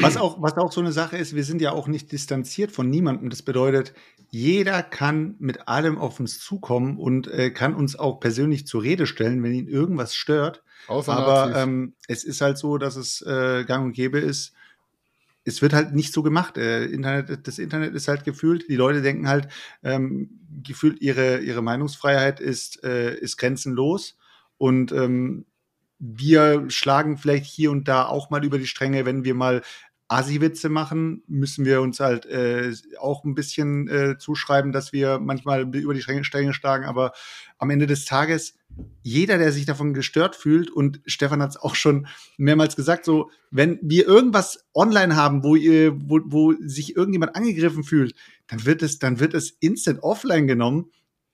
Was auch, was auch so eine Sache ist, wir sind ja auch nicht distanziert von niemandem. Das bedeutet, jeder kann mit allem auf uns zukommen und äh, kann uns auch persönlich zur Rede stellen, wenn ihn irgendwas stört. Außer Aber ähm, es ist halt so, dass es äh, gang und gäbe ist. Es wird halt nicht so gemacht. Äh, Internet, das Internet ist halt gefühlt, die Leute denken halt, ähm, gefühlt ihre, ihre Meinungsfreiheit ist, äh, ist grenzenlos. Und ähm, wir schlagen vielleicht hier und da auch mal über die Stränge, wenn wir mal Asi-Witze machen, müssen wir uns halt äh, auch ein bisschen äh, zuschreiben, dass wir manchmal über die Stränge, Stränge schlagen, aber am Ende des Tages, jeder, der sich davon gestört fühlt, und Stefan hat es auch schon mehrmals gesagt, so, wenn wir irgendwas online haben, wo ihr, wo, wo sich irgendjemand angegriffen fühlt, dann wird es, dann wird es instant offline genommen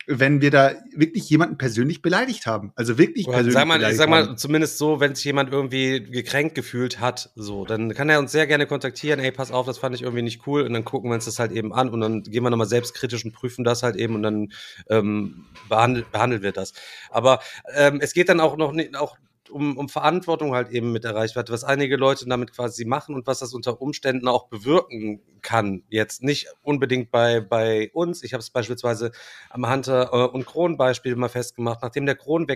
wenn wir da wirklich jemanden persönlich beleidigt haben. Also wirklich Oder persönlich sag mal, beleidigt sag mal haben. zumindest so, wenn sich jemand irgendwie gekränkt gefühlt hat, so, dann kann er uns sehr gerne kontaktieren. Ey, pass auf, das fand ich irgendwie nicht cool. Und dann gucken wir uns das halt eben an und dann gehen wir nochmal selbstkritisch und prüfen das halt eben und dann ähm, behandelt, behandeln wir das. Aber ähm, es geht dann auch noch nicht, auch um, um Verantwortung halt eben mit der Reichweite, was einige Leute damit quasi machen und was das unter Umständen auch bewirken kann. Jetzt nicht unbedingt bei, bei uns. Ich habe es beispielsweise am Hunter äh, und Kron Beispiel mal festgemacht. Nachdem der Kron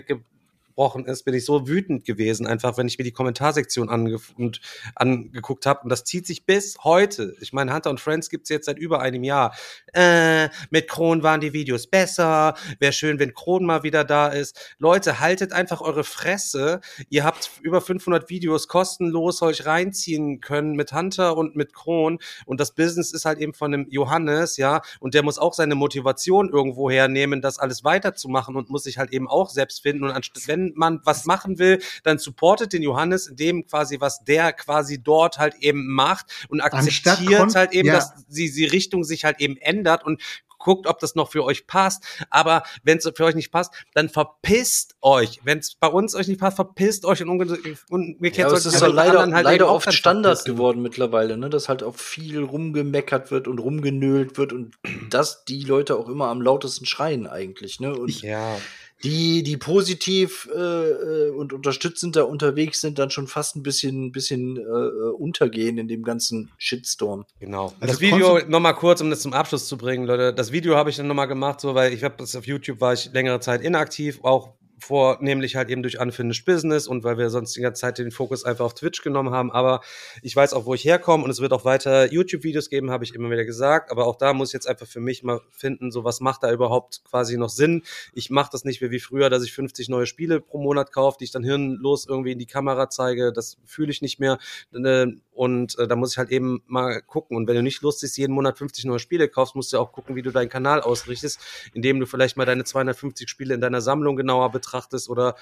weggebrochen ist, bin ich so wütend gewesen, einfach wenn ich mir die Kommentarsektion ange und angeguckt habe. Und das zieht sich bis heute. Ich meine, Hunter und Friends gibt's jetzt seit über einem Jahr. Äh, mit Kron waren die Videos besser. Wäre schön, wenn Kron mal wieder da ist. Leute, haltet einfach eure Fresse. Ihr habt über 500 Videos kostenlos euch reinziehen können mit Hunter und mit Kron. Und das Business ist halt eben von dem Johannes, ja. Und der muss auch seine Motivation irgendwo hernehmen, das alles weiterzumachen und muss sich halt eben auch selbst finden. Und anstatt, wenn man was machen will, dann supportet den Johannes in dem quasi, was der quasi dort halt eben macht und akzeptiert halt eben, ja. dass die, die Richtung sich halt eben ändert und guckt, ob das noch für euch passt. Aber wenn es für euch nicht passt, dann verpisst euch. Wenn es bei uns euch nicht passt, verpisst euch und umge- umgekehrt Ja, es sollten ist die doch leider, halt leider oft Standard verpissen. geworden mittlerweile, ne? dass halt auch viel rumgemeckert wird und rumgenölt wird und (clears throat) dass die Leute auch immer am lautesten schreien eigentlich. Ne? Und Ja, die, die positiv äh, äh, und unterstützend da unterwegs sind, dann schon fast ein bisschen, bisschen äh, äh, untergehen in dem ganzen Shitstorm. Genau. Also das Video nochmal kurz, um das zum Abschluss zu bringen, Leute. Das Video habe ich dann nochmal gemacht, so weil ich habe das auf YouTube war ich längere Zeit inaktiv, auch vornehmlich halt eben durch Unfinished Business und weil wir sonst die ganze Zeit den Fokus einfach auf Twitch genommen haben. Aber ich weiß auch, wo ich herkomme und es wird auch weiter YouTube-Videos geben, habe ich immer wieder gesagt. Aber auch da muss ich jetzt einfach für mich mal finden, so was macht da überhaupt quasi noch Sinn. Ich mache das nicht mehr wie früher, dass ich 50 neue Spiele pro Monat kaufe, die ich dann hirnlos irgendwie in die Kamera zeige. Das fühle ich nicht mehr. Äh, Und äh, da muss ich halt eben mal gucken. Und wenn du nicht lustig jeden Monat 50 neue Spiele kaufst, musst du auch gucken, wie du deinen Kanal ausrichtest, indem du vielleicht mal deine 250 Spiele in deiner Sammlung genauer betrachtest oder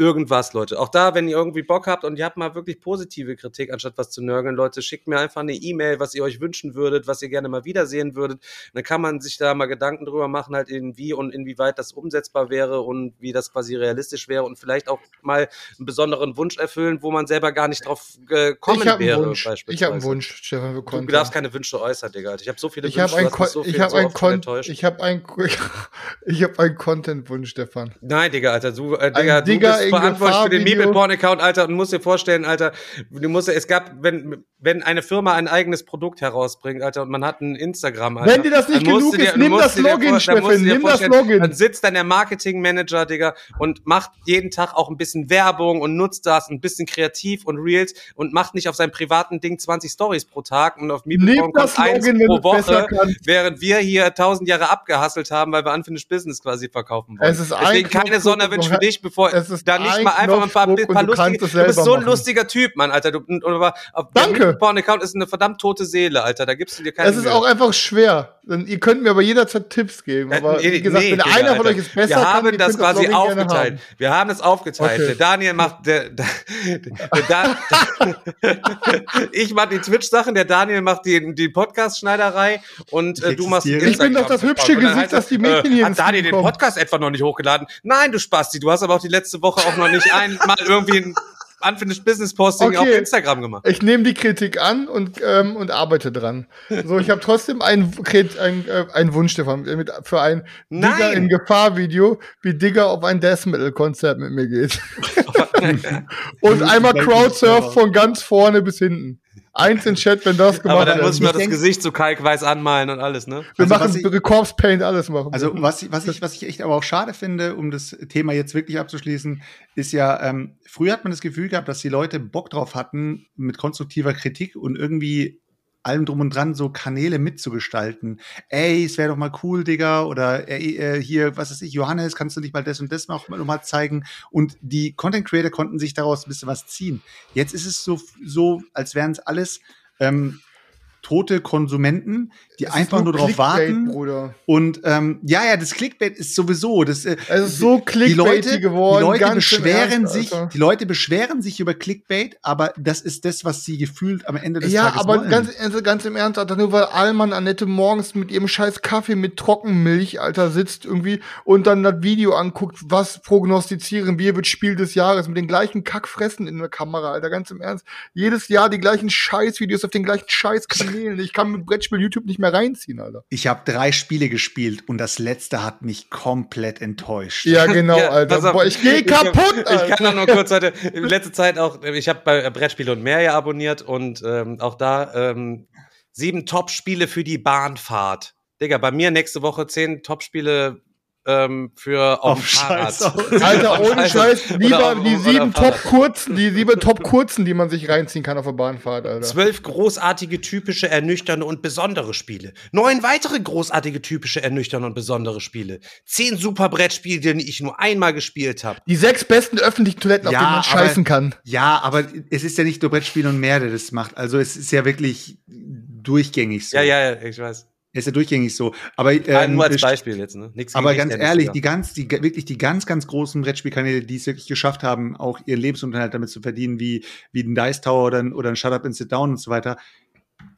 irgendwas, Leute. Auch da, wenn ihr irgendwie Bock habt und ihr habt mal wirklich positive Kritik, anstatt was zu nörgeln, Leute, schickt mir einfach eine E-Mail, was ihr euch wünschen würdet, was ihr gerne mal wiedersehen würdet. Und dann kann man sich da mal Gedanken drüber machen, halt in wie und inwieweit das umsetzbar wäre und wie das quasi realistisch wäre und vielleicht auch mal einen besonderen Wunsch erfüllen, wo man selber gar nicht drauf gekommen ich habe wäre, einen Wunsch. Ich habe einen Wunsch, Stefan, für Du Content. darfst keine Wünsche äußern, Digga. Ich habe so viele ich habe du mich Kon viel- ich hab so einen, enttäuscht. ich hab einen, (laughs) ich hab einen Content-Wunsch, Stefan. Nein, Digga, Alter, du, äh, Digga, du bist verantwortlich für den Gefahr-Video. Meeple-Porn-Account, Alter, und musst dir vorstellen, Alter, du musst, es gab, wenn, wenn eine Firma ein eigenes Produkt herausbringt, Alter, und man hat ein Instagram, Alter. Wenn dir das nicht dann genug dir- ist, nimm das dir dir Login, dann du Steffen, dir nimm das Login. Dann sitzt dann der Marketing-Manager, Digga, und macht jeden Tag auch ein bisschen Werbung und nutzt das ein bisschen kreativ und Reels und macht nicht auf seinem privaten Ding 20 Stories pro Tag und auf das kommt eins pro Woche, während wir hier tausend Jahre abgehasselt haben, weil wir Unfinished Business quasi verkaufen wollen. Es ist Deswegen keine und für dich, bevor es ist da nicht ein mal einfach ein paar, und paar du lustige. es Du bist so ein machen. lustiger Typ, Mann, Alter. Du, aber Danke. Porn-Account ist eine verdammt tote Seele, Alter. Da gibst du dir keine Es ist Mühe. auch einfach schwer. Ihr könnt mir aber jederzeit Tipps geben. Aber Äh, wie gesagt, nee, wenn Digga, einer von Alter. euch es besser Wir kann, haben ihr das quasi gerne aufgeteilt. haben. Wir haben das aufgeteilt. Okay. Der Daniel macht, der, der, der ich mache die Twitch-Sachen, der Daniel macht die, die Podcast-Schneiderei und äh, du machst. Ich bin doch das hübsche Gesicht, das die es, Mädchen hier Hat Daniel den. Podcast etwa noch nicht hochgeladen? Nein, du Spasti, du hast aber auch die letzte Woche auch noch nicht einmal irgendwie ein Unfinished Business Posting Okay. auf Instagram gemacht. Ich nehme die Kritik an und, ähm, und arbeite dran. So, ich habe trotzdem einen, Kret- ein, äh, einen Wunsch, Stefan, mit, für ein Nein. Digger in Gefahr-Video, wie Digger auf ein Death Metal-Konzert mit mir geht. (laughs) und einmal Crowdsurf von ganz vorne bis hinten. Eins in Chat, wenn das gemacht Aber dann wird. muss ich mir das denk- Gesicht so kalkweiß anmalen und alles, ne? Wir Also, was machen ich- Corpse Paint, alles machen. Also was, ich- was, ich, was ich echt aber auch schade finde, um das Thema jetzt wirklich abzuschließen, ist ja, ähm, früher hat man das Gefühl gehabt, dass die Leute Bock drauf hatten, mit konstruktiver Kritik und irgendwie allem drum und dran so Kanäle mitzugestalten. Ey, es wäre doch mal cool, Digga, oder äh, hier, was weiß ich, Johannes, kannst du nicht mal das und das noch, noch mal zeigen? Und die Content Creator konnten sich daraus ein bisschen was ziehen. Jetzt ist es so, so als wären es alles ähm, tote Konsumenten, die ist einfach nur drauf Clickbait, warten. Bruder. Und ähm, ja, ja, das Clickbait ist sowieso. Das, äh, ist so die clickbaity Leute, geworden. die Leute beschweren Ernst, sich, Alter. die Leute beschweren sich über Clickbait, aber das ist das, was sie gefühlt am Ende des Ja, Tages aber wollen. ganz, also ganz im Ernst, Alter, nur weil Alman Annette morgens mit ihrem scheiß Kaffee mit Trockenmilch, Alter, sitzt irgendwie und dann das Video anguckt, was prognostizieren wir wird Spiel des Jahres mit den gleichen Kackfressen in der Kamera, Alter, ganz im Ernst. Jedes Jahr die gleichen Scheißvideos auf den gleichen Scheißkanälen. Ich kann mit Brettspiel YouTube nicht mehr reinziehen, Alter. ich habe drei Spiele gespielt und das letzte hat mich komplett enttäuscht. Ja, (laughs) genau, Ja, Alter. Boah, ich gehe kaputt, Ich Alter. kann auch nur kurz heute, (laughs) in letzter Zeit auch, ich habe bei Brettspiele und mehr ja abonniert und ähm, auch da ähm, sieben Top-Spiele für die Bahnfahrt. Digga, bei mir nächste Woche zehn Top-Spiele ähm, für auf, Auf. Scheiß. (laughs) Alter, Auf ohne Scheiß- lieber auf- die sieben auf. Top-Kurzen, die sieben Top-Kurzen, die man sich reinziehen kann auf der Bahnfahrt, Alter. Zwölf großartige, typische, ernüchternde und besondere Spiele. Neun weitere großartige, typische, ernüchternde und besondere Spiele. Zehn super Brettspiele, die ich nur einmal gespielt habe. Die sechs besten öffentlichen Toiletten, auf Ja, denen man aber- scheißen kann. Ja, aber es ist ja nicht nur Brettspiel und mehr, der das macht. Also es ist ja wirklich durchgängig so. Ja, ja, ja, ich weiß. Es ist ja durchgängig so. Aber, Ja, ähm, nur als Beispiel jetzt, ne? Nichts aber gegen ganz ehrlich, Dennis, die ganz, die wirklich die ganz, ganz großen Brettspielkanäle, die es wirklich geschafft haben, auch ihren Lebensunterhalt damit zu verdienen, wie, wie ein Dice Tower oder ein, oder ein Shut Up and Sit Down und so weiter,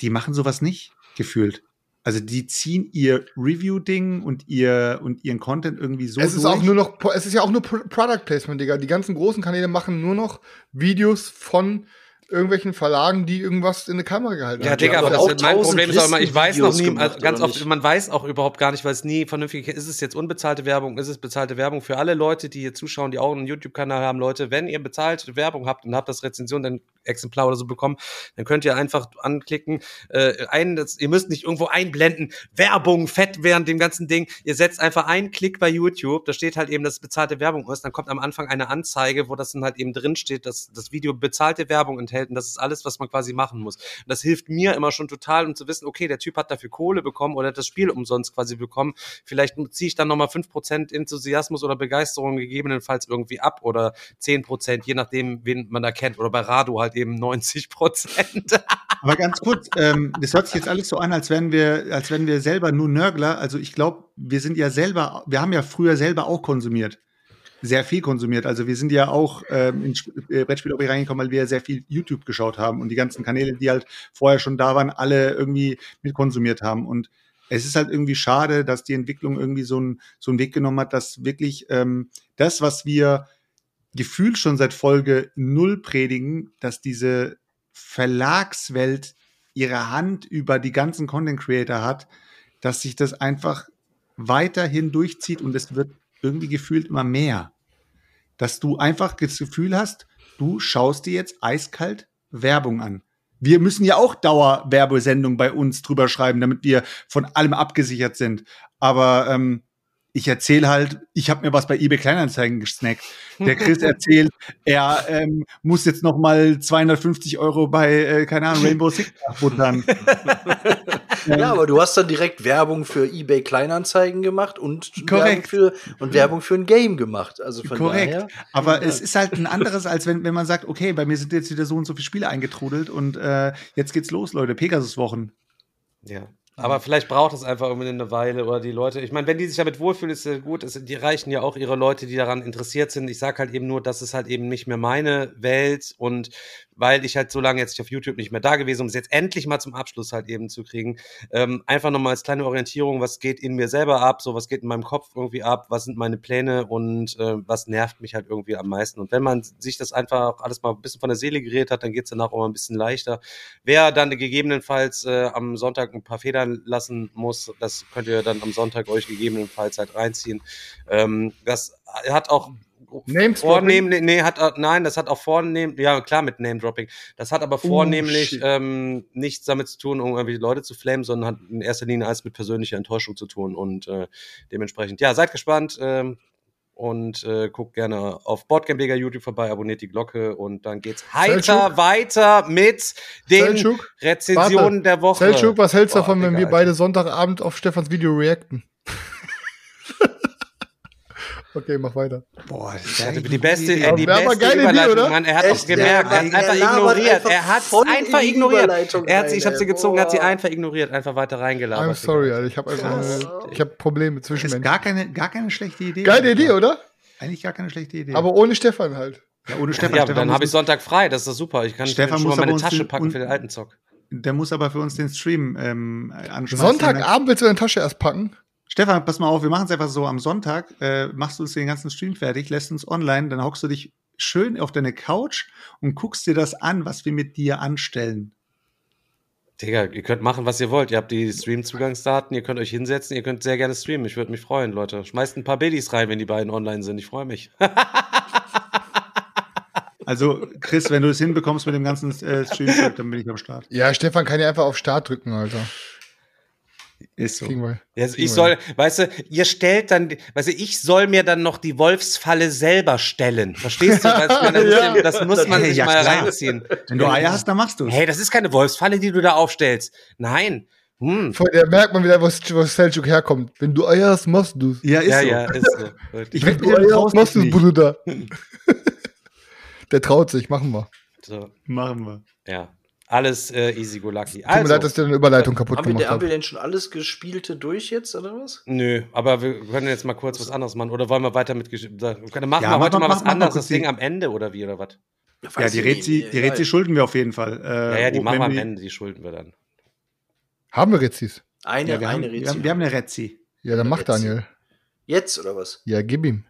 die machen sowas nicht, gefühlt. Also die ziehen ihr Review-Ding und ihr und ihren Content irgendwie so. es ist durch. auch nur noch, es ist ja auch nur Pro- Product Placement, Digga. Die ganzen großen Kanäle machen nur noch Videos von irgendwelchen Verlagen, die irgendwas in eine Kamera gehalten Ja, haben. Digga, haben aber das ist mein 1000 Problem ist auch immer, ich weiß noch nie, Listenvideos also ganz gemacht, oft, man weiß auch überhaupt gar nicht, weil es nie vernünftig ist. Es jetzt unbezahlte Werbung, ist es bezahlte Werbung? Für alle Leute, die hier zuschauen, die auch einen YouTube-Kanal haben, Leute, wenn ihr bezahlte Werbung habt und habt das Rezension, dann Exemplar oder so bekommen, dann könnt ihr einfach anklicken, äh, ein, das, ihr müsst nicht irgendwo einblenden, Werbung, fett während dem ganzen Ding, ihr setzt einfach einen Klick bei YouTube, da steht halt eben, dass es bezahlte Werbung ist, dann kommt am Anfang eine Anzeige, wo das dann halt eben drin steht, dass das Video bezahlte Werbung enthält und das ist alles, was man quasi machen muss. Und das hilft mir immer schon total, um zu wissen, okay, der Typ hat dafür Kohle bekommen oder das Spiel umsonst quasi bekommen. Vielleicht ziehe ich dann nochmal 5% Enthusiasmus oder Begeisterung gegebenenfalls irgendwie ab oder 10%, je nachdem, wen man da kennt. Oder bei Radu halt eben 90%. (laughs) Aber ganz kurz, ähm, das hört sich jetzt alles so an, als wären wir, als wären wir selber nur Nörgler. Also ich glaube, wir sind ja selber, wir haben ja früher selber auch konsumiert. Sehr viel konsumiert. Also wir sind ja auch ähm, ins äh, Brettspiel-Hobby reingekommen, weil wir sehr viel YouTube geschaut haben und die ganzen Kanäle, die halt vorher schon da waren, alle irgendwie mit konsumiert haben. Und es ist halt irgendwie schade, dass die Entwicklung irgendwie so, ein, so einen Weg genommen hat, dass wirklich ähm, das, was wir gefühlt schon seit Folge null predigen, dass diese Verlagswelt ihre Hand über die ganzen Content Creator hat, dass sich das einfach weiterhin durchzieht und es wird irgendwie gefühlt immer mehr. Dass du einfach das Gefühl hast, du schaust dir jetzt eiskalt Werbung an. Wir müssen ja auch Dauerwerbesendungen bei uns drüber schreiben, damit wir von allem abgesichert sind. Aber ähm, ich erzähle halt, ich habe mir was bei eBay Kleinanzeigen gesnackt. Der Chris (laughs) erzählt, er ähm, muss jetzt noch mal 250 Euro bei, äh, keine Ahnung, Rainbow Six buttern. (laughs) Ja, aber du hast dann direkt Werbung für eBay Kleinanzeigen gemacht und Werbung Korrekt. für, und Werbung für ein Game gemacht. Also von Korrekt. daher. Aber es ist halt ein anderes, als wenn, wenn man sagt, okay, bei mir sind jetzt wieder so und so viele Spiele eingetrudelt und äh, jetzt geht's los, Leute. Pegasus-Wochen. Ja. Aber vielleicht braucht es einfach irgendwie eine Weile oder die Leute. Ich meine, wenn die sich damit wohlfühlen, ist ja gut. Es, die reichen ja auch ihre Leute, die daran interessiert sind. Ich sage halt eben nur, das ist halt eben nicht mehr meine Welt und weil ich halt so lange jetzt auf YouTube nicht mehr da gewesen, um es jetzt endlich mal zum Abschluss halt eben zu kriegen. Ähm, einfach nochmal als kleine Orientierung, was geht in mir selber ab, so was geht in meinem Kopf irgendwie ab, was sind meine Pläne und äh, was nervt mich halt irgendwie am meisten. Und wenn man sich das einfach alles mal ein bisschen von der Seele geredet hat, dann geht's danach auch mal ein bisschen leichter. Wer dann gegebenenfalls äh, am Sonntag ein paar Federn lassen muss, das könnt ihr dann am Sonntag euch gegebenenfalls halt reinziehen. Ähm, das hat auch Name-Dropping? vornehm, nee, hat auch- nein, das hat auch vornehm, ja klar mit Name Dropping. Das hat aber vornehmlich shit. ähm, nichts damit zu tun, um irgendwelche Leute zu flamen, sondern hat in erster Linie alles mit persönlicher Enttäuschung zu tun und äh, dementsprechend, ja, seid gespannt ähm, und äh, guckt gerne auf Boardgamebeger YouTube vorbei, abonniert die Glocke und dann geht's heiter Selçuk? weiter mit den Selçuk? Rezensionen Warte. der Woche. Selchuk, was hältst du Boah, davon, wenn wir Alter. beide Sonntagabend auf Stefans Video reacten? (laughs) Okay, mach weiter. Boah, Er ja hatte die beste, Idee. äh, die Aber beste geile Idee, Überleitung, oder? Mann. Er hat Echt, auch gemerkt, der- er hat der einfach ignoriert. einfach Er hat in einfach ignoriert. Er hat sie, ich habe sie gezogen, hat sie einfach ignoriert, einfach weiter reingelabert. I'm sorry, Alter. Ich habe also eine, ich hab Probleme zwischen ist Menschen. gar keine, gar keine schlechte Idee. Geile. Idee, oder? Eigentlich gar keine schlechte Idee. Aber ohne Stefan halt. ja, ohne Stefan. Ja, Stefan dann habe ich Sonntag frei, das ist doch super. Ich kann Stefan schon muss mal meine Tasche packen für den alten Zock. Der muss aber für uns den Stream ähm, anschmeißen. Sonntagabend willst du deine Tasche erst packen? Stefan, pass mal auf, wir machen es einfach so. Am Sonntag äh, machst du uns den ganzen Stream fertig, lässt uns online, dann hockst du dich schön auf deine Couch und guckst dir das an, was wir mit dir anstellen. Digga, ihr könnt machen, was ihr wollt. Ihr habt die Stream-Zugangsdaten, ihr könnt euch hinsetzen, ihr könnt sehr gerne streamen. Ich würde mich freuen, Leute. Schmeißt ein paar Biddies rein, wenn die beiden online sind. Ich freue mich. (laughs) (laughs) Also, Chris, wenn du es hinbekommst mit dem ganzen äh, Stream, dann bin ich am Start. Ja, Stefan kann ja einfach auf Start drücken, Alter. Ist so. Kriegen wir. Also ich soll, weißt du, ihr stellt dann, weißt du, ich soll mir dann noch die Wolfsfalle selber stellen. Verstehst du? (laughs) Das, Ja. muss, das muss man sich Ja, mal klar. reinziehen. Wenn du Eier hast, dann machst du es. Hey, das ist keine Wolfsfalle, die du da aufstellst. Nein. Hm. Da merkt man wieder, wo wo Seljuk herkommt. Wenn du Eier hast, machst du's. Ja, ist Ja, so. ja, ist so. Ich Wenn du du Eier hast, machst du's, nicht. Bruder. (laughs) Der traut sich, machen wir. So, Machen wir. ja. Alles äh, easy go lucky. Tut mir leid, dass Also, ich dir eine Überleitung kaputt Haben wir, gemacht haben wir habe. denn schon alles Gespielte durch jetzt, oder was? nö, aber wir können jetzt mal kurz was anderes machen. Oder wollen wir weiter mit machen Ja, wir mach heute mal- mal was mach- mach anderes, das Ding am Ende oder wie oder was? Ja, die Rezi, die. Rezi schulden wir auf jeden Fall. Äh, Ja, ja, die machen wir am wir- Ende, die schulden wir dann. Haben wir Rezis? Eine, Ja, wir, haben, eine wir, Rezi. haben, wir haben eine Rezi. Ja, dann mach Rezi. Daniel. Jetzt, oder was? Ja, gib ihm.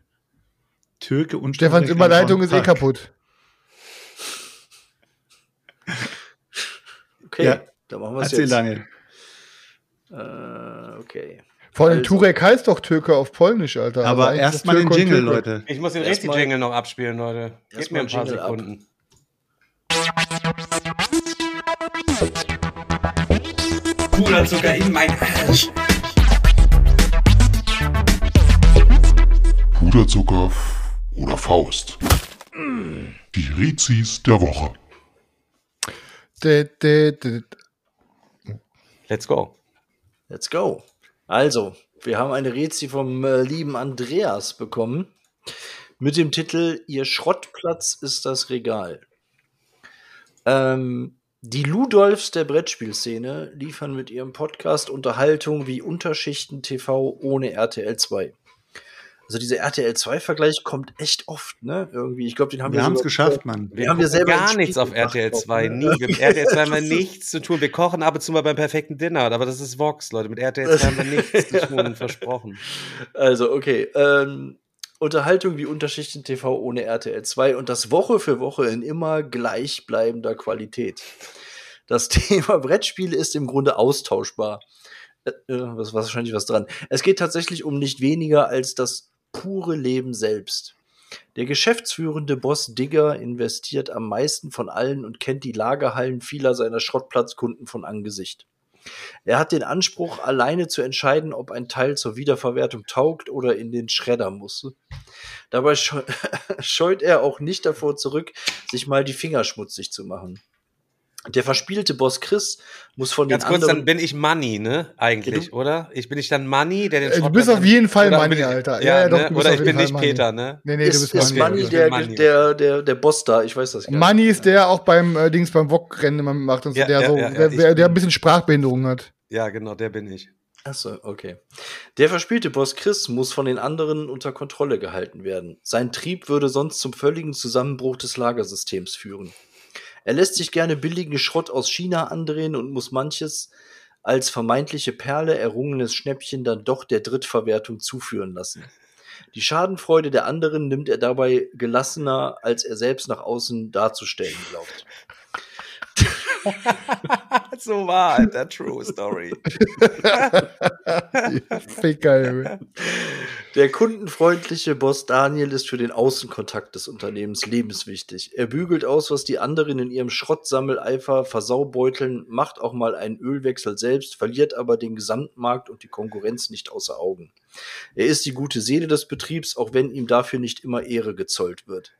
Türke und Stefans Überleitung ist eh Tag. kaputt. Okay, Ja. dann machen wir es Erzähl, jetzt. Daniel. Äh, okay. Vor allem Also- Turek heißt doch Türke auf Polnisch, Alter. Aber eigentlich ist erstmal den Jingle, Türke. Leute. Ich muss den Erstmal- Resti-Jingle noch abspielen, Leute. Gib mir ein paar Jingle ab. Sekunden. Puderzucker in mein Arsch. Puderzucker oder Faust. Die Rezis der Woche. Let's go. Let's go. Also, wir haben eine Rezi vom äh, lieben Andreas bekommen mit dem Titel Ihr Schrottplatz ist das Regal. Ähm, die Ludolfs der Brettspielszene liefern mit ihrem Podcast Unterhaltung wie Unterschichten TV ohne RTL 2. Also dieser RTL 2 Vergleich kommt echt oft, ne? Irgendwie, ich glaube, den haben wir, Wir haben es geschafft, Mann. Wir haben wir selber gar nichts auf RTL glaub, 2, ne? nie. Mit RTL 2 haben wir nichts zu tun. Wir kochen ab und zu mal beim perfekten Dinner, aber das ist Vox, Leute. Mit RTL 2 haben wir nichts zu tun, (laughs) versprochen. Also, okay. Ähm, Unterhaltung wie Unterschichten TV ohne RTL 2 und das Woche für Woche in immer gleichbleibender Qualität. Das (laughs) Thema Brettspiele ist im Grunde austauschbar. Äh, äh, was was wahrscheinlich was dran. Es geht tatsächlich um nicht weniger als das pure Leben selbst. Der geschäftsführende Boss Digger investiert am meisten von allen und kennt die Lagerhallen vieler seiner Schrottplatzkunden von Angesicht. Er hat den Anspruch, alleine zu entscheiden, ob ein Teil zur Wiederverwertung taugt oder in den Schredder muss. Dabei scheu (laughs) scheut er auch nicht davor zurück, sich mal die Finger schmutzig zu machen. Der verspielte Boss Chris muss von Ganz den kurz, anderen. dann bin ich Money, ne? Eigentlich, Ja, du- oder? Ich bin ich dann Money, der den Äh, du bist auf jeden Fall Money, ich- Alter. Ja, Ja, ja, doch, ne? du bist Oder auf ich jeden bin Fall nicht Money. Peter, ne? Nee, nee, du ist, bist ist Money. Money Ich bin der, Money. der, der, der Boss da? Ich weiß das gar Money ist der auch beim äh, Dings beim Wok-Rennen immer macht und so, Ja, der ja, so, ja, ja, der, der, der ein bisschen Sprachbehinderung hat. Ja, genau, der bin ich. Achso, okay. Der verspielte Boss Chris muss von den anderen unter Kontrolle gehalten werden. Sein Trieb würde sonst zum völligen Zusammenbruch des Lagersystems führen. Er lässt sich gerne billigen Schrott aus China andrehen und muss manches als vermeintliche Perle errungenes Schnäppchen dann doch der Drittverwertung zuführen lassen. Die Schadenfreude der anderen nimmt er dabei gelassener, als er selbst nach außen darzustellen glaubt. (laughs) so war, Alter, true story. (laughs) Ficker. Der kundenfreundliche Boss Daniel ist für den Außenkontakt des Unternehmens lebenswichtig. Er bügelt aus, was die anderen in ihrem Schrottsammeleifer versaubeuteln, macht auch mal einen Ölwechsel selbst, verliert aber den Gesamtmarkt und die Konkurrenz nicht außer Augen. Er ist die gute Seele des Betriebs, auch wenn ihm dafür nicht immer Ehre gezollt wird.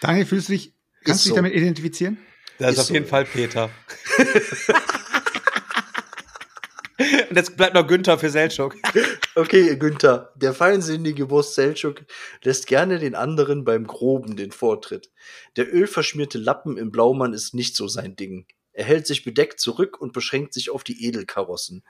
Daniel, fühlst du dich, kannst du so. dich damit identifizieren? Das ist, Ist auf so. jeden Fall Peter. (laughs) Und jetzt bleibt noch Günther für Selchuk. (laughs) Okay, Günther, der feinsinnige Boss Selchuk lässt gerne den anderen beim Groben den Vortritt. Der ölverschmierte Lappen im Blaumann ist nicht so sein Ding. Er hält sich bedeckt zurück und beschränkt sich auf die Edelkarossen.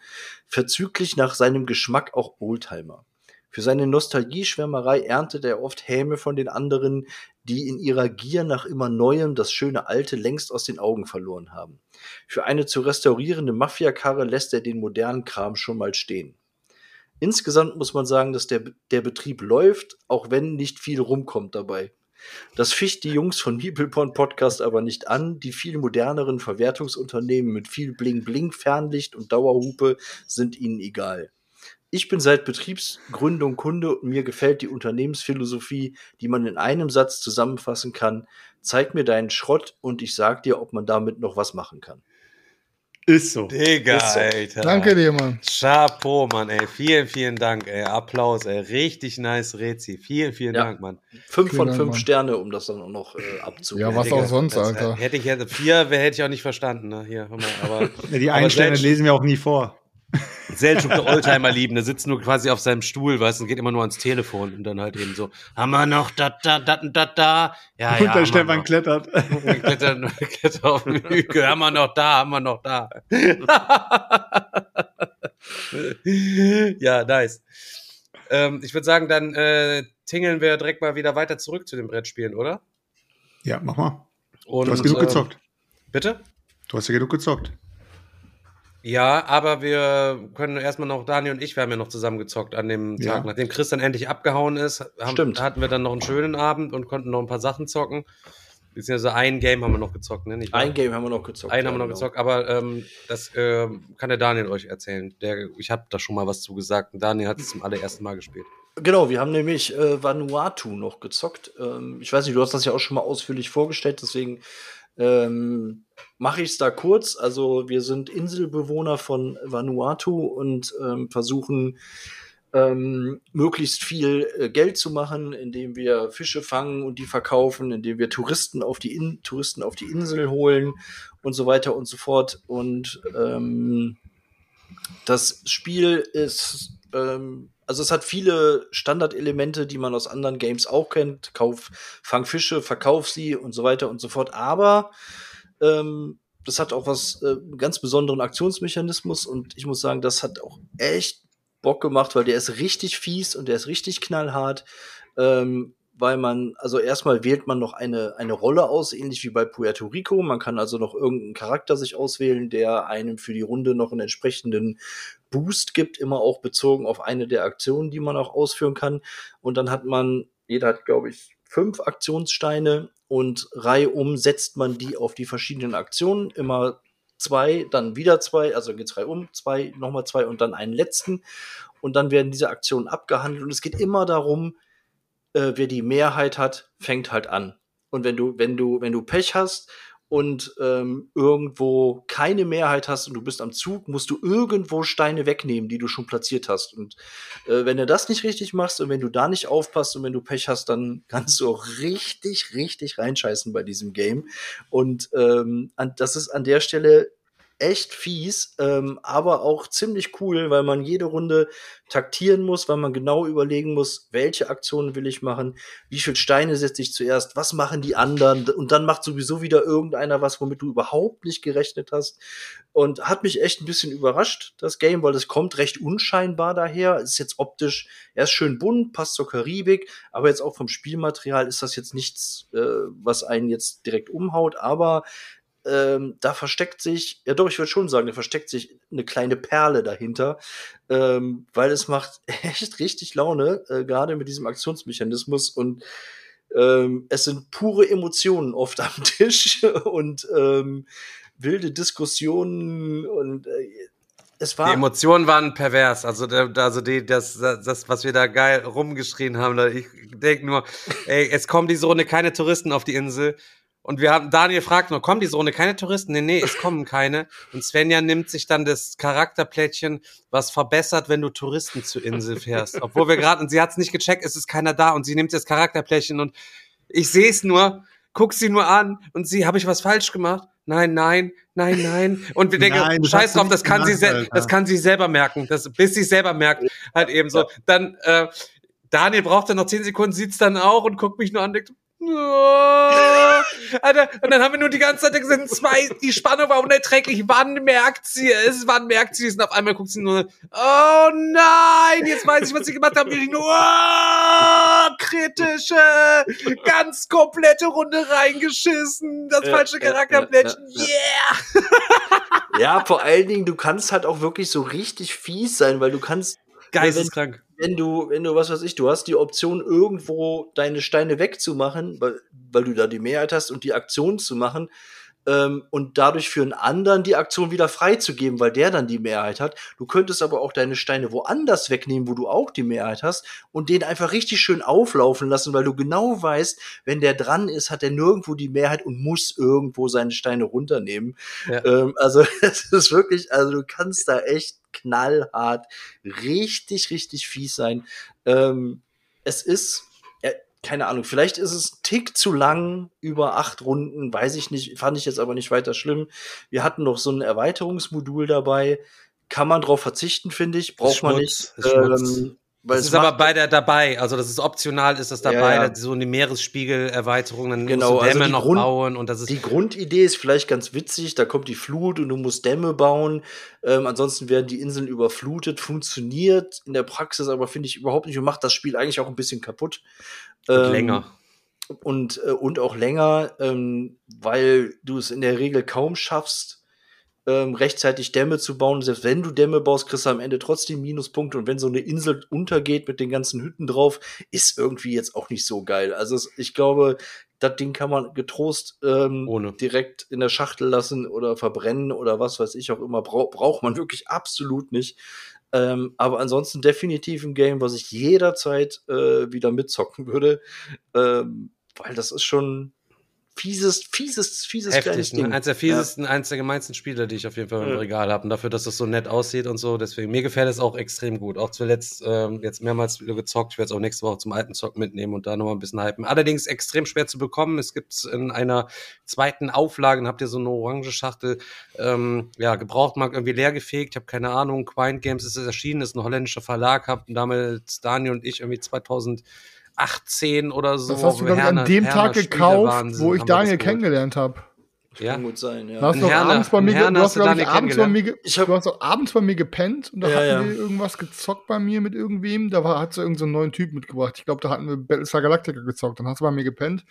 Verzüglich nach seinem Geschmack auch Oldtimer. Für seine Nostalgieschwärmerei erntet er oft Häme von den anderen, die in ihrer Gier nach immer Neuem das schöne Alte längst aus den Augen verloren haben. Für eine zu restaurierende Mafiakarre lässt er den modernen Kram schon mal stehen. Insgesamt muss man sagen, dass der, der Betrieb läuft, auch wenn nicht viel rumkommt dabei. Das ficht die Jungs von Meepleporn Podcast aber nicht an. Die viel moderneren Verwertungsunternehmen mit viel Bling-Bling, Fernlicht und Dauerhupe sind ihnen egal. Ich bin seit Betriebsgründung Kunde und mir gefällt die Unternehmensphilosophie, die man in einem Satz zusammenfassen kann. Zeig mir deinen Schrott und ich sag dir, ob man damit noch was machen kann. Ist so. Digga, Ist so. Alter. Danke dir, Mann. Chapeau, Mann, ey. Vielen, vielen Dank, ey. Applaus, ey. Richtig nice Rezi. Vielen, vielen Ja. Dank, Mann. Fünf Vielen von Dank, fünf Mann. Sterne, um das dann auch noch äh, abzugeben. Ja, was Digga, auch sonst, Alter. Hätte ich jetzt vier, wer hätte ich auch nicht verstanden, ne? Hier, hör mal, aber. (laughs) Ja, die aber Einstände Selch- lesen wir auch nie vor. Selchuk, der Oldtimer lieben, der sitzt nur quasi auf seinem Stuhl, weißt du, und geht immer nur ans Telefon und dann halt eben so, haben wir noch da, da, da, da, da, ja, Und ja, der Stefan klettert. Klettern, klettern (laughs) auf den Hügel, haben wir noch da, haben wir noch da. (laughs) ja, nice. Ähm, ich würde sagen, dann äh, tingeln wir direkt mal wieder weiter zurück zu den Brettspielen, oder? Ja, mach mal. Und, Du hast genug ähm, gezockt. Bitte? Du hast ja genug gezockt. Ja, aber wir können erstmal noch, Daniel und ich, wir haben ja noch zusammen gezockt an dem Ja. Tag. Nachdem Chris dann endlich abgehauen ist, haben, hatten wir dann noch einen schönen Abend und konnten noch ein paar Sachen zocken. Beziehungsweise ein Game haben wir noch gezockt, ne? Nicht wahr? Ein Game haben wir noch gezockt. Einen ja, haben wir noch genau. gezockt, aber ähm, das ähm, kann der Daniel euch erzählen. Der, ich habe da schon mal was zu gesagt. und Daniel hat es zum allerersten Mal gespielt. Genau, wir haben nämlich äh, Vanuatu noch gezockt. Ähm, ich weiß nicht, du hast das ja auch schon mal ausführlich vorgestellt, deswegen ähm, mache ich es da kurz. Also wir sind Inselbewohner von Vanuatu und ähm, versuchen ähm, möglichst viel äh, Geld zu machen, indem wir Fische fangen und die verkaufen, indem wir Touristen auf die, In Touristen auf die Insel holen und so weiter und so fort. Und ähm, das Spiel ist, ähm, also es hat viele Standardelemente, die man aus anderen Games auch kennt. Kauf, fang Fische, verkauf sie und so weiter und so fort. Aber ähm, das hat auch was, äh, ganz besonderen Aktionsmechanismus und ich muss sagen, das hat auch echt Bock gemacht, weil der ist richtig fies und der ist richtig knallhart. Ähm, weil man, also erstmal wählt man noch eine, eine Rolle aus, ähnlich wie bei Puerto Rico. Man kann also noch irgendeinen Charakter sich auswählen, der einem für die Runde noch einen entsprechenden Boost gibt, immer auch bezogen auf eine der Aktionen, die man auch ausführen kann. Und dann hat man, jeder hat, glaube ich, fünf Aktionssteine und reihum setzt man die auf die verschiedenen Aktionen. Immer zwei, dann wieder zwei, also geht's reihum, zwei, nochmal zwei und dann einen letzten. Und dann werden diese Aktionen abgehandelt. Und es geht immer darum, äh, wer die Mehrheit hat, fängt halt an. Und wenn du, wenn du, wenn du Pech hast und ähm, irgendwo keine Mehrheit hast und du bist am Zug, musst du irgendwo Steine wegnehmen, die du schon platziert hast. Und äh, wenn du das nicht richtig machst und wenn du da nicht aufpasst und wenn du Pech hast, dann (laughs) kannst du auch richtig, richtig reinscheißen bei diesem Game. Und ähm, an, das ist an der Stelle echt fies, ähm, aber auch ziemlich cool, weil man jede Runde taktieren muss, weil man genau überlegen muss, welche Aktionen will ich machen, wie viel Steine setze ich zuerst, was machen die anderen? Und dann macht sowieso wieder irgendeiner was, womit du überhaupt nicht gerechnet hast. Und hat mich echt ein bisschen überrascht, das Game, weil es kommt recht unscheinbar daher, ist jetzt optisch, er ist schön bunt, passt zur Karibik, aber jetzt auch vom Spielmaterial ist das jetzt nichts, äh, was einen jetzt direkt umhaut, aber ähm, da versteckt sich, ja doch, ich würde schon sagen, da versteckt sich eine kleine Perle dahinter, ähm, weil es macht (laughs) echt richtig Laune, äh, gerade mit diesem Aktionsmechanismus und ähm, es sind pure Emotionen oft (laughs) am Tisch und ähm, wilde Diskussionen und äh, es war Die Emotionen waren pervers. Also, also die, das, das, was wir da geil rumgeschrien haben, ich denke nur, ey, es kommen diese Runde keine Touristen auf die Insel. Und wir haben, Daniel fragt nur, kommen diese Runde keine Touristen? Nee, nee, es kommen keine. Und Svenja nimmt sich dann das Charakterplättchen, was verbessert, wenn du Touristen zur Insel fährst. Obwohl wir gerade, und sie hat es nicht gecheckt, es ist keiner da und sie nimmt das Charakterplättchen und ich sehe es nur, guck sie nur an und sie, habe ich was falsch gemacht? nein, nein, nein, nein. Und wir denken, Nein, scheiß drauf, das kann sie, gemacht, Alter. das kann sie selber merken. Das, bis sie selber merkt, halt eben so. Dann, äh, Daniel braucht dann noch zehn Sekunden, sieht's dann auch und guckt mich nur an denkt. Alter, und dann haben wir nur die ganze Zeit gesehen, zwei, die Spannung war unerträglich. Wann merkt sie es? Wann merkt sie es? Und auf einmal guckt sie nur, oh nein, jetzt weiß ich, was sie gemacht haben. Ich nur, oh, kritische, ganz komplette Runde reingeschissen. Das falsche Charakterblättchen. ja, ja, Yeah! Ja, vor allen Dingen, du kannst halt auch wirklich so richtig fies sein, weil du kannst, Geisteskrank. Wenn du, wenn du, was weiß ich, du hast die Option, irgendwo deine Steine wegzumachen, weil, weil du da die Mehrheit hast und die Aktion zu machen, ähm, und dadurch für einen anderen die Aktion wieder freizugeben, weil der dann die Mehrheit hat. Du könntest aber auch deine Steine woanders wegnehmen, wo du auch die Mehrheit hast und den einfach richtig schön auflaufen lassen, weil du genau weißt, wenn der dran ist, hat er nirgendwo die Mehrheit und muss irgendwo seine Steine runternehmen. Ja. Ähm, also (laughs) es ist wirklich, also du kannst da echt knallhart, richtig, richtig fies sein. Ähm, es ist, äh, keine Ahnung, vielleicht ist es ein Tick zu lang, über acht Runden, weiß ich nicht, fand ich jetzt aber nicht weiter schlimm. Wir hatten noch so ein Erweiterungsmodul dabei. Kann man drauf verzichten, finde ich. Braucht man nicht. Ähm, weil Das es ist aber bei der dabei, also das ist optional, ist das dabei, Ja, ja. so eine Meeresspiegelerweiterung, dann Genau, musst du also Dämme die noch Grund- bauen und das ist Die Grundidee ist vielleicht ganz witzig, da kommt die Flut und du musst Dämme bauen. Ähm, ansonsten werden die Inseln überflutet, funktioniert in der Praxis aber finde ich überhaupt nicht und macht das Spiel eigentlich auch ein bisschen kaputt. Ähm, länger. Und, äh, und auch länger, ähm, weil du es in der Regel kaum schaffst, ähm, rechtzeitig Dämme zu bauen. Selbst wenn du Dämme baust, kriegst du am Ende trotzdem Minuspunkte. Und wenn so eine Insel untergeht mit den ganzen Hütten drauf, ist irgendwie jetzt auch nicht so geil. Also ich glaube, das Ding kann man getrost ähm, Ohne. direkt in der Schachtel lassen oder verbrennen oder was weiß ich auch immer. Brau braucht man wirklich absolut nicht. Ähm, aber ansonsten definitiv ein Game, was ich jederzeit äh, wieder mitzocken würde. Ähm, weil das ist schon fieses, fieses, fieses kleines Heftig, Ding. ne? eins der fiesesten, eins der gemeinsten Spiele, die ich auf jeden Fall im Ja. Regal habe. Und dafür, dass das so nett aussieht und so, deswegen, mir gefällt es auch extrem gut. Auch zuletzt ähm, jetzt mehrmals wieder gezockt. Ich werde es auch nächste Woche zum alten Zock mitnehmen und da nochmal ein bisschen hypen. Allerdings extrem schwer zu bekommen. Es gibt in einer zweiten Auflage, habt ihr so eine orange Schachtel, ähm, ja, Gebrauchtmarkt irgendwie leer gefegt. Ich habe keine Ahnung. Quine Games ist es erschienen, ist ein holländischer Verlag, hab damals Daniel und ich irgendwie 2018 oder so. Das hast du, glaube ich, an Herner- dem Herner Tag gekauft, Spielewahnsinn wo ich Daniel kennengelernt habe. Ja. Kann gut sein, ja. Du hast doch Herne- abends bei mir, ge- Herne du hast hast, ich, abends bei mir, Ich du hast doch abends bei mir gepennt und da Ja, hatten ja. wir irgendwas gezockt bei mir mit irgendwem. Da war, hat so irgendeinen so neuen Typ mitgebracht. Ich glaube, da hatten wir Battlestar Galactica gezockt. Dann hast du bei mir gepennt.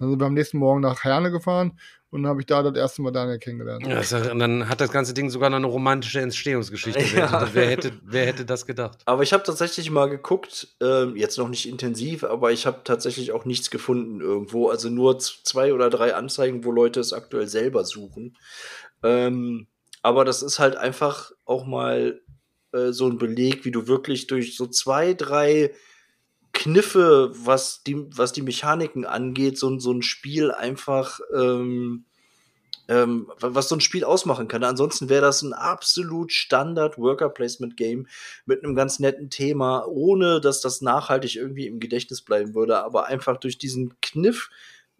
Dann sind wir am nächsten Morgen nach Herne gefahren und dann habe ich da das erste Mal Daniel kennengelernt. Ja, und dann hat das ganze Ding sogar noch eine romantische Entstehungsgeschichte. (laughs) Ja. Wer, hätte, wer hätte das gedacht? Aber ich habe tatsächlich mal geguckt, ähm, jetzt noch nicht intensiv, aber ich habe tatsächlich auch nichts gefunden irgendwo. Also nur zwei oder drei Anzeigen, wo Leute es aktuell selber suchen. Ähm, aber das ist halt einfach auch mal äh, so ein Beleg, wie du wirklich durch so zwei, drei Kniffe, was die, was die Mechaniken angeht, so, ein- so ein Spiel einfach, ähm, ähm, wa- was so ein Spiel ausmachen kann. Ansonsten wäre das ein absolut Standard Worker Placement Game mit einem ganz netten Thema, ohne dass das nachhaltig irgendwie im Gedächtnis bleiben würde, aber einfach durch diesen Kniff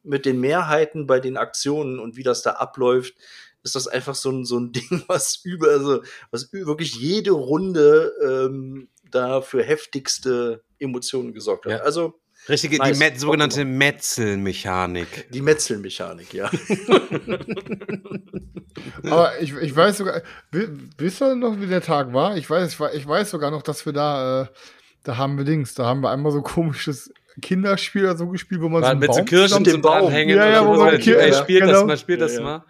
mit den Mehrheiten bei den Aktionen und wie das da abläuft, ist das einfach so ein, so ein (laughs) Ding, was über, also, was wirklich jede Runde ähm, da für heftigste Emotionen gesorgt hat. Ja. Also Richtige, Nice. die Met, sogenannte Metzelmechanik. die Metzelmechanik, ja. (laughs) Aber ich, ich weiß sogar, wi- wisst ihr noch, wie der Tag war? Ich weiß, ich weiß- ich weiß sogar noch, dass wir da, äh, da haben wir Dings, da haben wir einmal so komisches Kinderspiel oder so gespielt, wo man so War einen mit so Baum Kirschen zusammen- dem zum Baum. Dranhängen. Ja, ja, wo so. man Ey, Kirschen- spielt das genau. mal, spielt das Ja, ja. mal.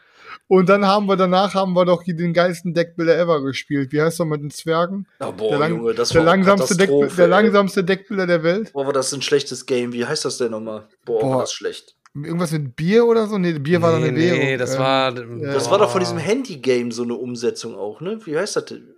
Und dann haben wir danach haben wir doch den geilsten Deckbilder ever gespielt. Wie heißt der mit den Zwergen? Ah, boah, der, lang- Junge, das der war langsamste, Deck, der langsamste Deckbilder der Welt. Boah, war das ein schlechtes Game. Wie heißt das denn nochmal? Boah, Boah. war das schlecht. Irgendwas mit Bier oder so? Nee, Bier war dann eine nee, Währung. nee, das Ähm, war. Das war doch von diesem Handy-Game so eine Umsetzung auch, ne? Wie heißt das denn?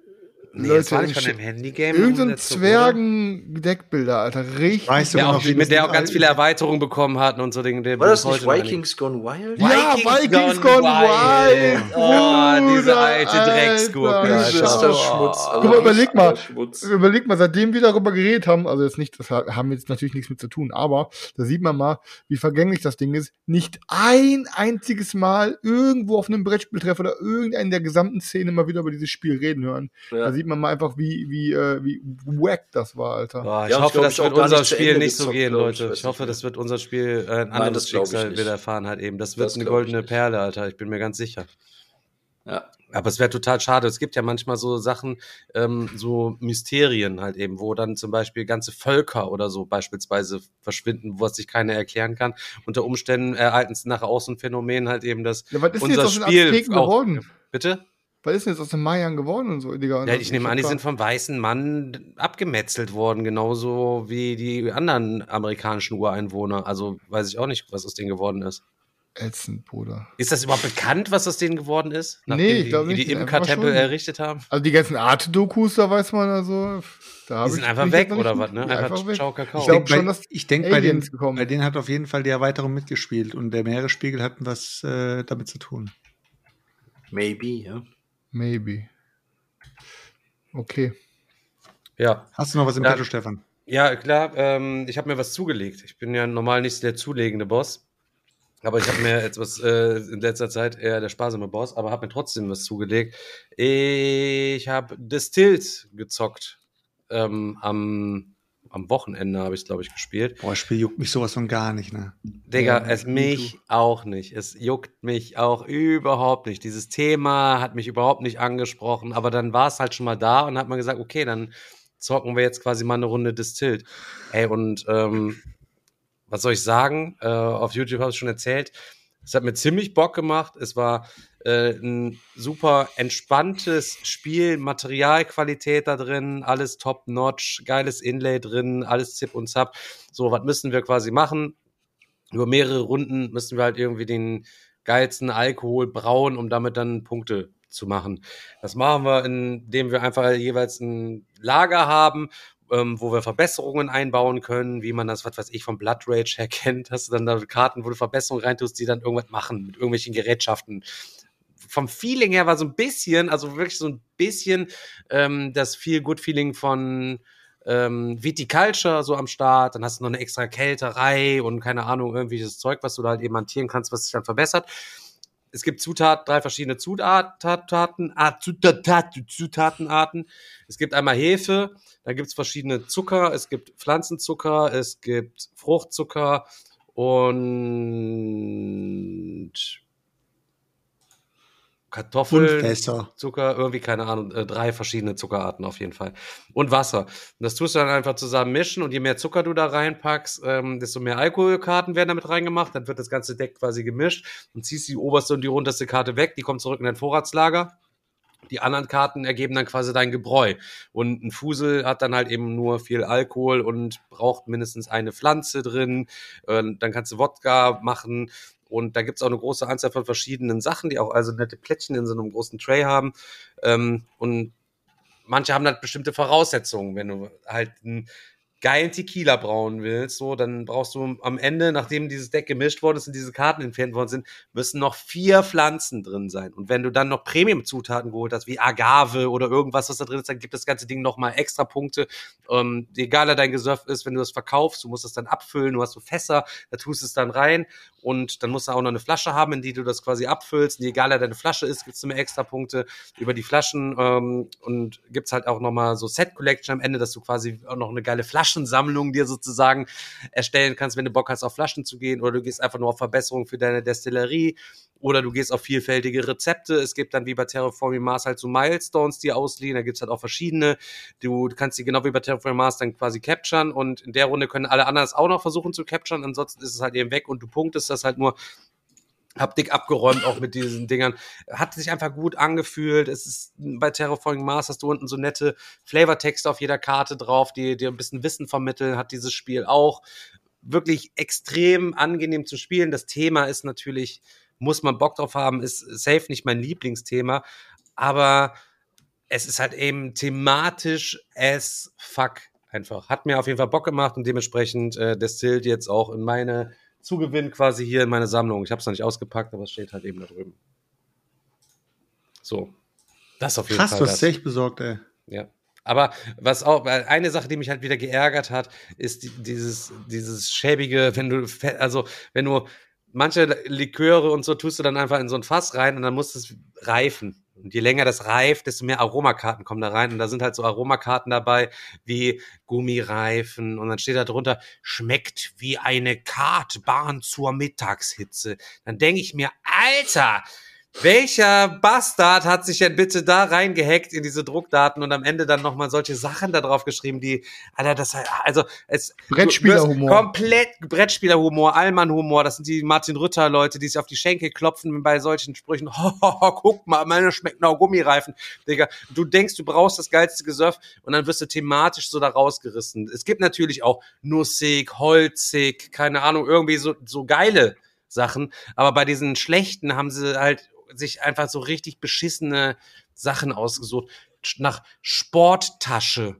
Nee, Leute, das war nicht von dem Handygame. Irgend so ein umsetzung, oder? Zwergen-Deckbilder, Alter. Richtig. Weißt du, Der noch, auch, mit der das auch ganz viele Erweiterungen bekommen hat und so Dinge. der War das nicht Vikings Gone Wild? Ja, Vikings Gone Wild. Oh, diese alte Drecksgurke. Das ist der Schmutz. Guck mal, überleg mal. Schmutz. Überleg mal, seitdem wir darüber geredet haben, also jetzt nicht, das haben jetzt natürlich nichts mit zu tun, aber da sieht man mal, wie vergänglich das Ding ist. Nicht ein einziges Mal irgendwo auf einem Brettspieltreff oder irgendeinen der gesamten Szene mal wieder über dieses Spiel reden hören. Da Ja. Sieht man mal einfach, wie, wie, äh, wie wack das war, Alter. Boah, ich Ja, und ich hoffe, glaub, das ich wird unser Spiel Ende nicht so gehen, ich, Leute. Ich hoffe, das wird unser Spiel äh, ein anderes Schicksal nicht. widerfahren halt eben. Das wird Das eine goldene. Perle, Alter. Ich bin mir ganz sicher. Ja. Aber es wäre total schade. Es gibt ja manchmal so Sachen, ähm, so Mysterien halt eben, wo dann zum Beispiel ganze Völker oder so beispielsweise verschwinden, was sich keiner erklären kann. Unter Umständen ereignen es nachher auch so ein Phänomen halt eben, dass Ja, was ist denn unser jetzt aus den Spiel Azteken auch- geworden? Bitte? Was ist denn jetzt aus den Mayern geworden und so, Digga? Ja, ich nehme an, die sind vom weißen Mann abgemetzelt worden, genauso wie die anderen amerikanischen Ureinwohner. Also weiß ich auch nicht, was aus denen geworden ist. ätzend, Bruder. Ist das überhaupt bekannt, was aus denen geworden ist? Nee, ich die, glaub die, nicht. die Einfach Imka-Tempel schon. errichtet haben? Also die ganzen Art-Dokus, da weiß man also, da Die sind ich- einfach weg oder was, ne? Einfach, weg. Ciao, Kakao. Ich glaub denk bei- schon, dass ich denke, bei, Aliens den- gekommen. bei denen hat auf jeden Fall die Erweiterung mitgespielt und der Meeresspiegel hat was äh, damit zu tun. Maybe, ja. Maybe. Okay. ja. Hast du noch was im Ja. Petto, Stefan? Ja, klar, ähm, ich habe mir was zugelegt. Ich bin ja normal nicht der zulegende Boss. Aber ich habe mir (laughs) etwas äh, in letzter Zeit eher der sparsame Boss, aber habe mir trotzdem was zugelegt. Ich habe Distilled gezockt. Ähm, am, am Wochenende habe ich, glaube ich, gespielt. Boah, das Spiel juckt mich sowas von gar nicht, ne? Digga, Ja, es mich auch nicht. Es juckt mich auch überhaupt nicht. Dieses Thema hat mich überhaupt nicht angesprochen, aber dann war es halt schon mal da und hat man gesagt, okay, dann zocken wir jetzt quasi mal eine Runde Distilled. Ey, und ähm, was soll ich sagen? Äh, auf YouTube habe ich schon erzählt. Es hat mir ziemlich Bock gemacht. Es war äh, ein super entspanntes Spiel, Materialqualität da drin, alles top-notch, geiles Inlay drin, alles Zip und Zap. So, was müssen wir quasi machen? Über mehrere Runden müssen wir halt irgendwie den geilsten Alkohol brauen, um damit dann Punkte zu machen. Das machen wir, indem wir einfach jeweils ein Lager haben, ähm, wo wir Verbesserungen einbauen können, wie man das, was weiß ich, vom Blood Rage her (laughs) kennt. Hast du dann da Karten, wo du Verbesserungen reintust, die dann irgendwas machen mit irgendwelchen Gerätschaften. Vom Feeling her war so ein bisschen, also wirklich so ein bisschen ähm, das Feel-Good-Feeling von ähm, Viticulture so am Start, dann hast du noch eine extra Kälterei und keine Ahnung, irgendwelches Zeug, was du da halt eben hantieren kannst, was sich dann verbessert. Es gibt Zutaten, drei verschiedene Zutaten, ah, Zutat, Zutatenarten. Es gibt einmal Hefe, dann gibt es verschiedene Zucker, es gibt Pflanzenzucker, es gibt Fruchtzucker und Kartoffeln. Zucker, irgendwie, keine Ahnung, äh, drei verschiedene Zuckerarten auf jeden Fall. Und Wasser. Und das tust du dann einfach zusammen mischen und je mehr Zucker du da reinpackst, ähm, desto mehr Alkoholkarten werden damit reingemacht. Dann wird das ganze Deck quasi gemischt und ziehst die oberste und die unterste Karte weg, die kommt zurück in dein Vorratslager. Die anderen Karten ergeben dann quasi dein Gebräu. Und ein Fusel hat dann halt eben nur viel Alkohol und braucht mindestens eine Pflanze drin. Äh, dann kannst du Wodka machen. Und da gibt's auch eine große Anzahl von verschiedenen Sachen, die auch also nette Plättchen in so einem großen Tray haben. Ähm, und manche haben halt bestimmte Voraussetzungen. Wenn du halt einen geilen Tequila brauen willst, so, dann brauchst du am Ende, nachdem dieses Deck gemischt worden ist und diese Karten entfernt worden sind, müssen noch vier Pflanzen drin sein. Und wenn du dann noch Premium-Zutaten geholt hast, wie Agave oder irgendwas, was da drin ist, dann gibt das ganze Ding nochmal extra Punkte. Ähm, egaler dein Gesöff ist, wenn du das verkaufst, du musst das dann abfüllen, du hast so Fässer, da tust es dann rein und dann musst du auch noch eine Flasche haben, in die du das quasi abfüllst. Und je egaler deine Flasche ist, gibt's mehr extra Punkte über die Flaschen ähm, und gibt's halt auch nochmal so Set-Collection am Ende, dass du quasi auch noch eine geile Flaschensammlung dir sozusagen erstellen kannst, wenn du Bock hast, auf Flaschen zu gehen oder du gehst einfach nur auf Verbesserung für deine Destillerie oder du gehst auf vielfältige Rezepte. Es gibt dann wie bei Terraforming Mars halt so Milestones, die ausliegen. Da gibt's halt auch verschiedene. Du kannst die genau wie bei Terraforming Mars dann quasi capturen und in der Runde können alle anderen es auch noch versuchen zu capturen. Ansonsten ist es halt eben weg und du punktest das halt nur. Hab dick abgeräumt auch mit diesen Dingern. Hat sich einfach gut angefühlt. Es ist bei Terraforming Mars hast du unten so nette Flavortexte auf jeder Karte drauf, die dir ein bisschen Wissen vermitteln, hat dieses Spiel auch. Wirklich extrem angenehm zu spielen. Das Thema ist natürlich, muss man Bock drauf haben, ist safe nicht mein Lieblingsthema, aber es ist halt eben thematisch as fuck einfach. Hat mir auf jeden Fall Bock gemacht und dementsprechend äh, destillt jetzt auch in meine Zugewinn quasi hier in meine Sammlung. Ich habe es noch nicht ausgepackt, aber es steht halt eben da drüben. So. Das auf jeden Krass, Fall. du das. hast echt besorgt, ey. Ja. Aber was auch, weil eine Sache, die mich halt wieder geärgert hat, ist die, dieses, dieses schäbige, wenn du, also, wenn du manche Liköre und so tust du dann einfach in so ein Fass rein und dann muss es reifen. Und je länger das reift, desto mehr Aromakarten kommen da rein. Und da sind halt so Aromakarten dabei wie Gummireifen. Und dann steht da drunter, schmeckt wie eine Kartbahn zur Mittagshitze. Dann denke ich mir, Alter, welcher Bastard hat sich denn bitte da reingehackt in diese Druckdaten und am Ende dann nochmal solche Sachen da drauf geschrieben, die, Alter, das, also, es, Brettspielerhumor. Komplett Brettspielerhumor, Allmannhumor, das sind die Martin Rütter Leute, die sich auf die Schenkel klopfen bei solchen Sprüchen. Ho, ho, ho, guck mal, meine schmecken auch Gummireifen. Digga, du denkst, du brauchst das geilste Gesöff und dann wirst du thematisch so da rausgerissen. Es gibt natürlich auch nussig, holzig, keine Ahnung, irgendwie so, so geile Sachen, aber bei diesen schlechten haben sie halt sich einfach so richtig beschissene Sachen ausgesucht. Nach Sporttasche.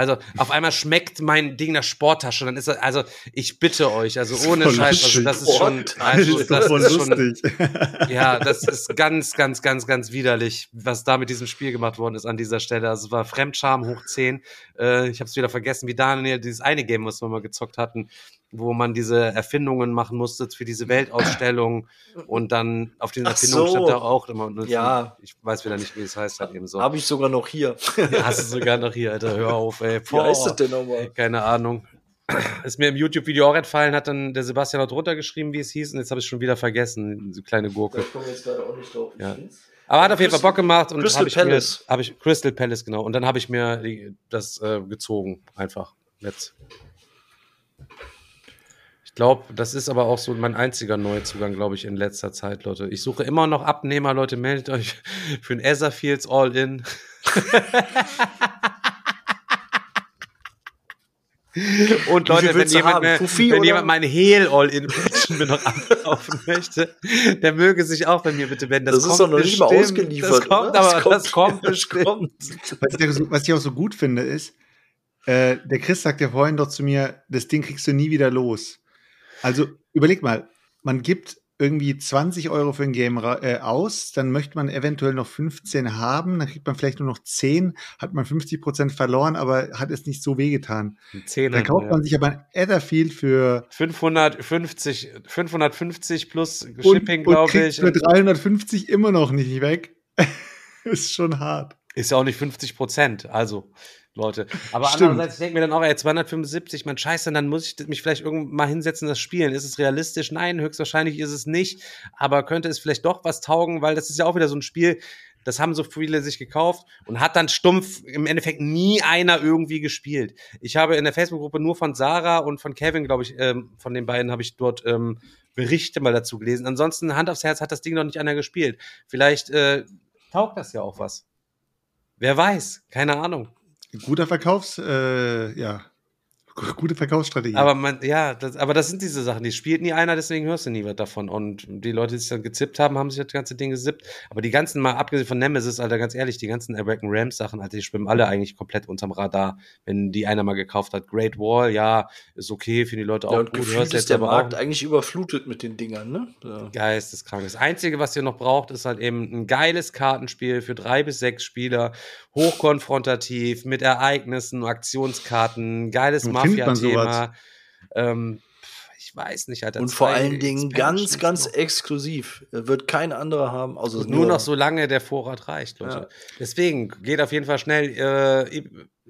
Also auf einmal schmeckt mein Ding nach Sporttasche. Dann ist das, also ich bitte euch, also ohne Voll Scheiß, also lustig. das ist schon, also Das ist das voll ist schon, lustig. (laughs) ja, das ist ganz, ganz, ganz, ganz widerlich, was da mit diesem Spiel gemacht worden ist an dieser Stelle. Also es war Fremdscham hoch 10. Äh, ich habe es wieder vergessen, wie Daniel dieses eine Game, was wir mal gezockt hatten, wo man diese Erfindungen machen musste für diese Weltausstellung (clears throat) und dann auf den Erfindungen so. stand da auch immer. Ja. Ich weiß wieder nicht, wie es heißt halt eben so. Habe ich sogar noch hier. (laughs) Ja, hast du sogar noch hier, Alter, hör auf, ey. Wie heißt das denn nochmal? Keine Ahnung. (clears throat) Ist mir im YouTube-Video auch entfallen, hat dann der Sebastian auch drunter geschrieben, wie es hieß, und jetzt habe ich schon wieder vergessen, diese kleine Gurke. komme jetzt gerade auch nicht drauf. Ja. Aber hat auf jeden Fall Bock gemacht und Crystal habe ich mir, Palace. habe ich Crystal Palace genau und dann habe ich mir das äh, gezogen einfach jetzt. Ich glaube, das ist aber auch so mein einziger Neuzugang, glaube ich, in letzter Zeit, Leute. Ich suche immer noch Abnehmer, Leute, meldet euch (laughs) für ein Etherfields All-In. (laughs) Und Leute, wenn jemand, mir, Fuffi wenn jemand mein Hehl All-In (laughs) mir noch abkaufen möchte, der möge sich auch bei mir bitte wenden. Das, ist doch noch nicht mal bestimmt. ausgeliefert. Das kommt, oder? aber das kommt das bestimmt. kommt. Was ich, so- was ich auch so gut finde, ist, äh, der Chris sagt ja vorhin doch zu mir, das Ding kriegst du nie wieder los. Also überleg mal, man gibt irgendwie 20 Euro für ein Game äh, aus, dann möchte man eventuell noch 15 haben, dann kriegt man vielleicht nur noch 10, hat man 50 Prozent verloren, aber hat es nicht so wehgetan. Zehn Dann kauft man sich aber ein Etherfield für 550, 550 plus Shipping, glaube ich. für 350 immer noch nicht weg. (laughs) ist schon hart. Ist ja auch nicht 50 Prozent, also Leute. Aber Stimmt. andererseits, ich denke mir dann auch, ey, 275, man scheiße, dann muss ich mich vielleicht irgendwann mal hinsetzen, das spielen. Ist es realistisch? Nein, höchstwahrscheinlich ist es nicht. Aber könnte es vielleicht doch was taugen, weil das ist ja auch wieder so ein Spiel, das haben so viele sich gekauft und hat dann stumpf im Endeffekt nie einer irgendwie gespielt. Ich habe in der Facebook-Gruppe nur von Sarah und von Kevin, glaube ich, ähm, von den beiden habe ich dort ähm, Berichte mal dazu gelesen. Ansonsten, Hand aufs Herz, hat das Ding noch nicht einer gespielt. Vielleicht äh, taugt das ja auch was. Wer weiß, keine Ahnung. Guter Verkaufs, äh, ja, gute Verkaufsstrategie. Aber man, ja, das, aber das sind diese Sachen, die spielt nie einer, deswegen hörst du nie was davon. Und die Leute, die sich dann gezippt haben, haben sich das ganze Ding gesippt. Aber die ganzen, mal abgesehen von Nemesis, Alter, ganz ehrlich, die ganzen American Rams Sachen, Alter, die schwimmen alle eigentlich komplett unterm Radar, wenn die einer mal gekauft hat. Great Wall, ja, ist okay, finden die Leute auch Ja, und gut. gefühlt hörst ist der Markt auch eigentlich überflutet mit den Dingern, ne? Ja. geisteskrank. Das Einzige, was ihr noch braucht, ist halt eben ein geiles Kartenspiel für drei bis sechs Spieler, hochkonfrontativ, mit Ereignissen, Aktionskarten, geiles man Mafia-Thema. Ähm, ich weiß nicht, Alter. Und vor allen Dingen ganz, ganz noch. exklusiv. Wird kein anderer haben. Also Und nur noch so lange der Vorrat reicht, Leute. Ja. Deswegen geht auf jeden Fall schnell, äh,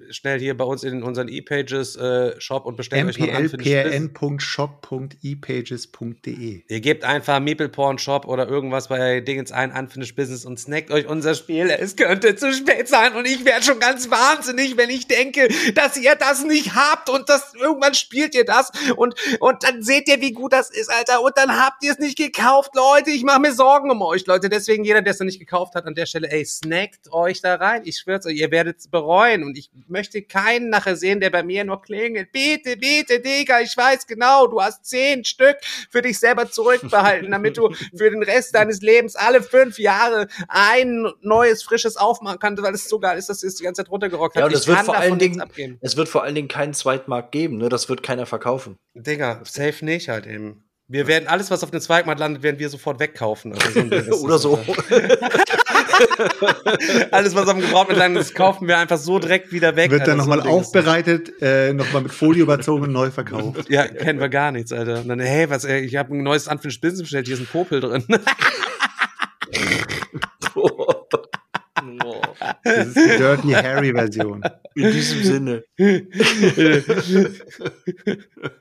schnell hier bei uns in unseren E-Pages äh, Shop und bestellt euch noch Unfinished Business. mplprn.shop.epages.de. Ihr gebt einfach Meeple Porn Shop oder irgendwas bei Dingens ein, Unfinished Business und snackt euch unser Spiel. Es könnte zu spät sein und ich werde schon ganz wahnsinnig, wenn ich denke, dass ihr das nicht habt und das irgendwann spielt ihr das und, und dann seht ihr, wie gut das ist, Alter. Und dann habt ihr es nicht gekauft, Leute. Ich mache mir Sorgen um euch, Leute. Deswegen jeder, der es noch nicht gekauft hat, an der Stelle, ey, snackt euch da rein. Ich schwör's euch, ihr werdet es bereuen und ich möchte möchte keinen nachher sehen, der bei mir noch klingelt. Bitte, bitte, Digga, ich weiß genau, du hast zehn Stück für dich selber zurückbehalten, damit du für den Rest deines Lebens alle fünf Jahre ein neues, frisches aufmachen kannst, weil es so geil ist, dass du es die ganze Zeit runtergerockt Ja, hast. und es wird vor allen Dingen, abgeben. es wird vor allen Dingen keinen Zweitmarkt geben, ne? Das wird keiner verkaufen. Digga, safe nicht halt eben. Wir werden alles, was auf dem Zweitmarkt landet, werden wir sofort wegkaufen. Also so Oder so. (laughs) (laughs) (laughs) alles, was dem Gebrauchten landet, das kaufen wir einfach so direkt wieder weg. Wird dann Alter. So ein nochmal ist das. aufbereitet, äh, nochmal mit Folie überzogen und neu verkauft. Ja, kennen wir gar nichts, Alter. Und dann, hey, was, ey, ich habe ein neues Unfinished Business bestellt, hier ist ein Popel drin. (laughs) Das ist die Dirty Harry Version. In diesem Sinne. (laughs)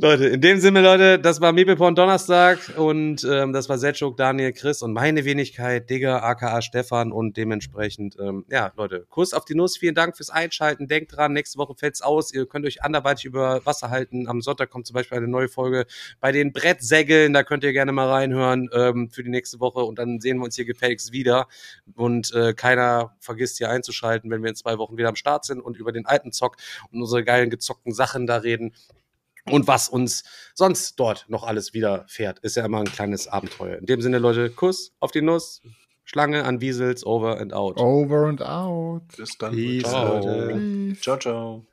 Leute, in dem Sinne, Leute, das war Mebelporn Donnerstag und ähm, das war Setschuk, Daniel, Chris und meine Wenigkeit, Digga, aka Stefan und dementsprechend, ähm, ja, Leute, Kuss auf die Nuss, vielen Dank fürs Einschalten, denkt dran, nächste Woche fällt's aus, ihr könnt euch anderweitig über Wasser halten, am Sonntag kommt zum Beispiel eine neue Folge bei den Brettsägeln, da könnt ihr gerne mal reinhören ähm, für die nächste Woche und dann sehen wir uns hier gefälligst wieder. Und äh, keiner vergisst hier einzuschalten, wenn wir in zwei Wochen wieder am Start sind und über den alten Zock und unsere geilen gezockten Sachen da reden und was uns sonst dort noch alles widerfährt. Ist ja immer ein kleines Abenteuer. In dem Sinne, Leute, Kuss auf die Nuss, Schlange an Wiesels, over and out. Over and out. Bis dann. Peace, Ciao. Leute. Ciao, ciao.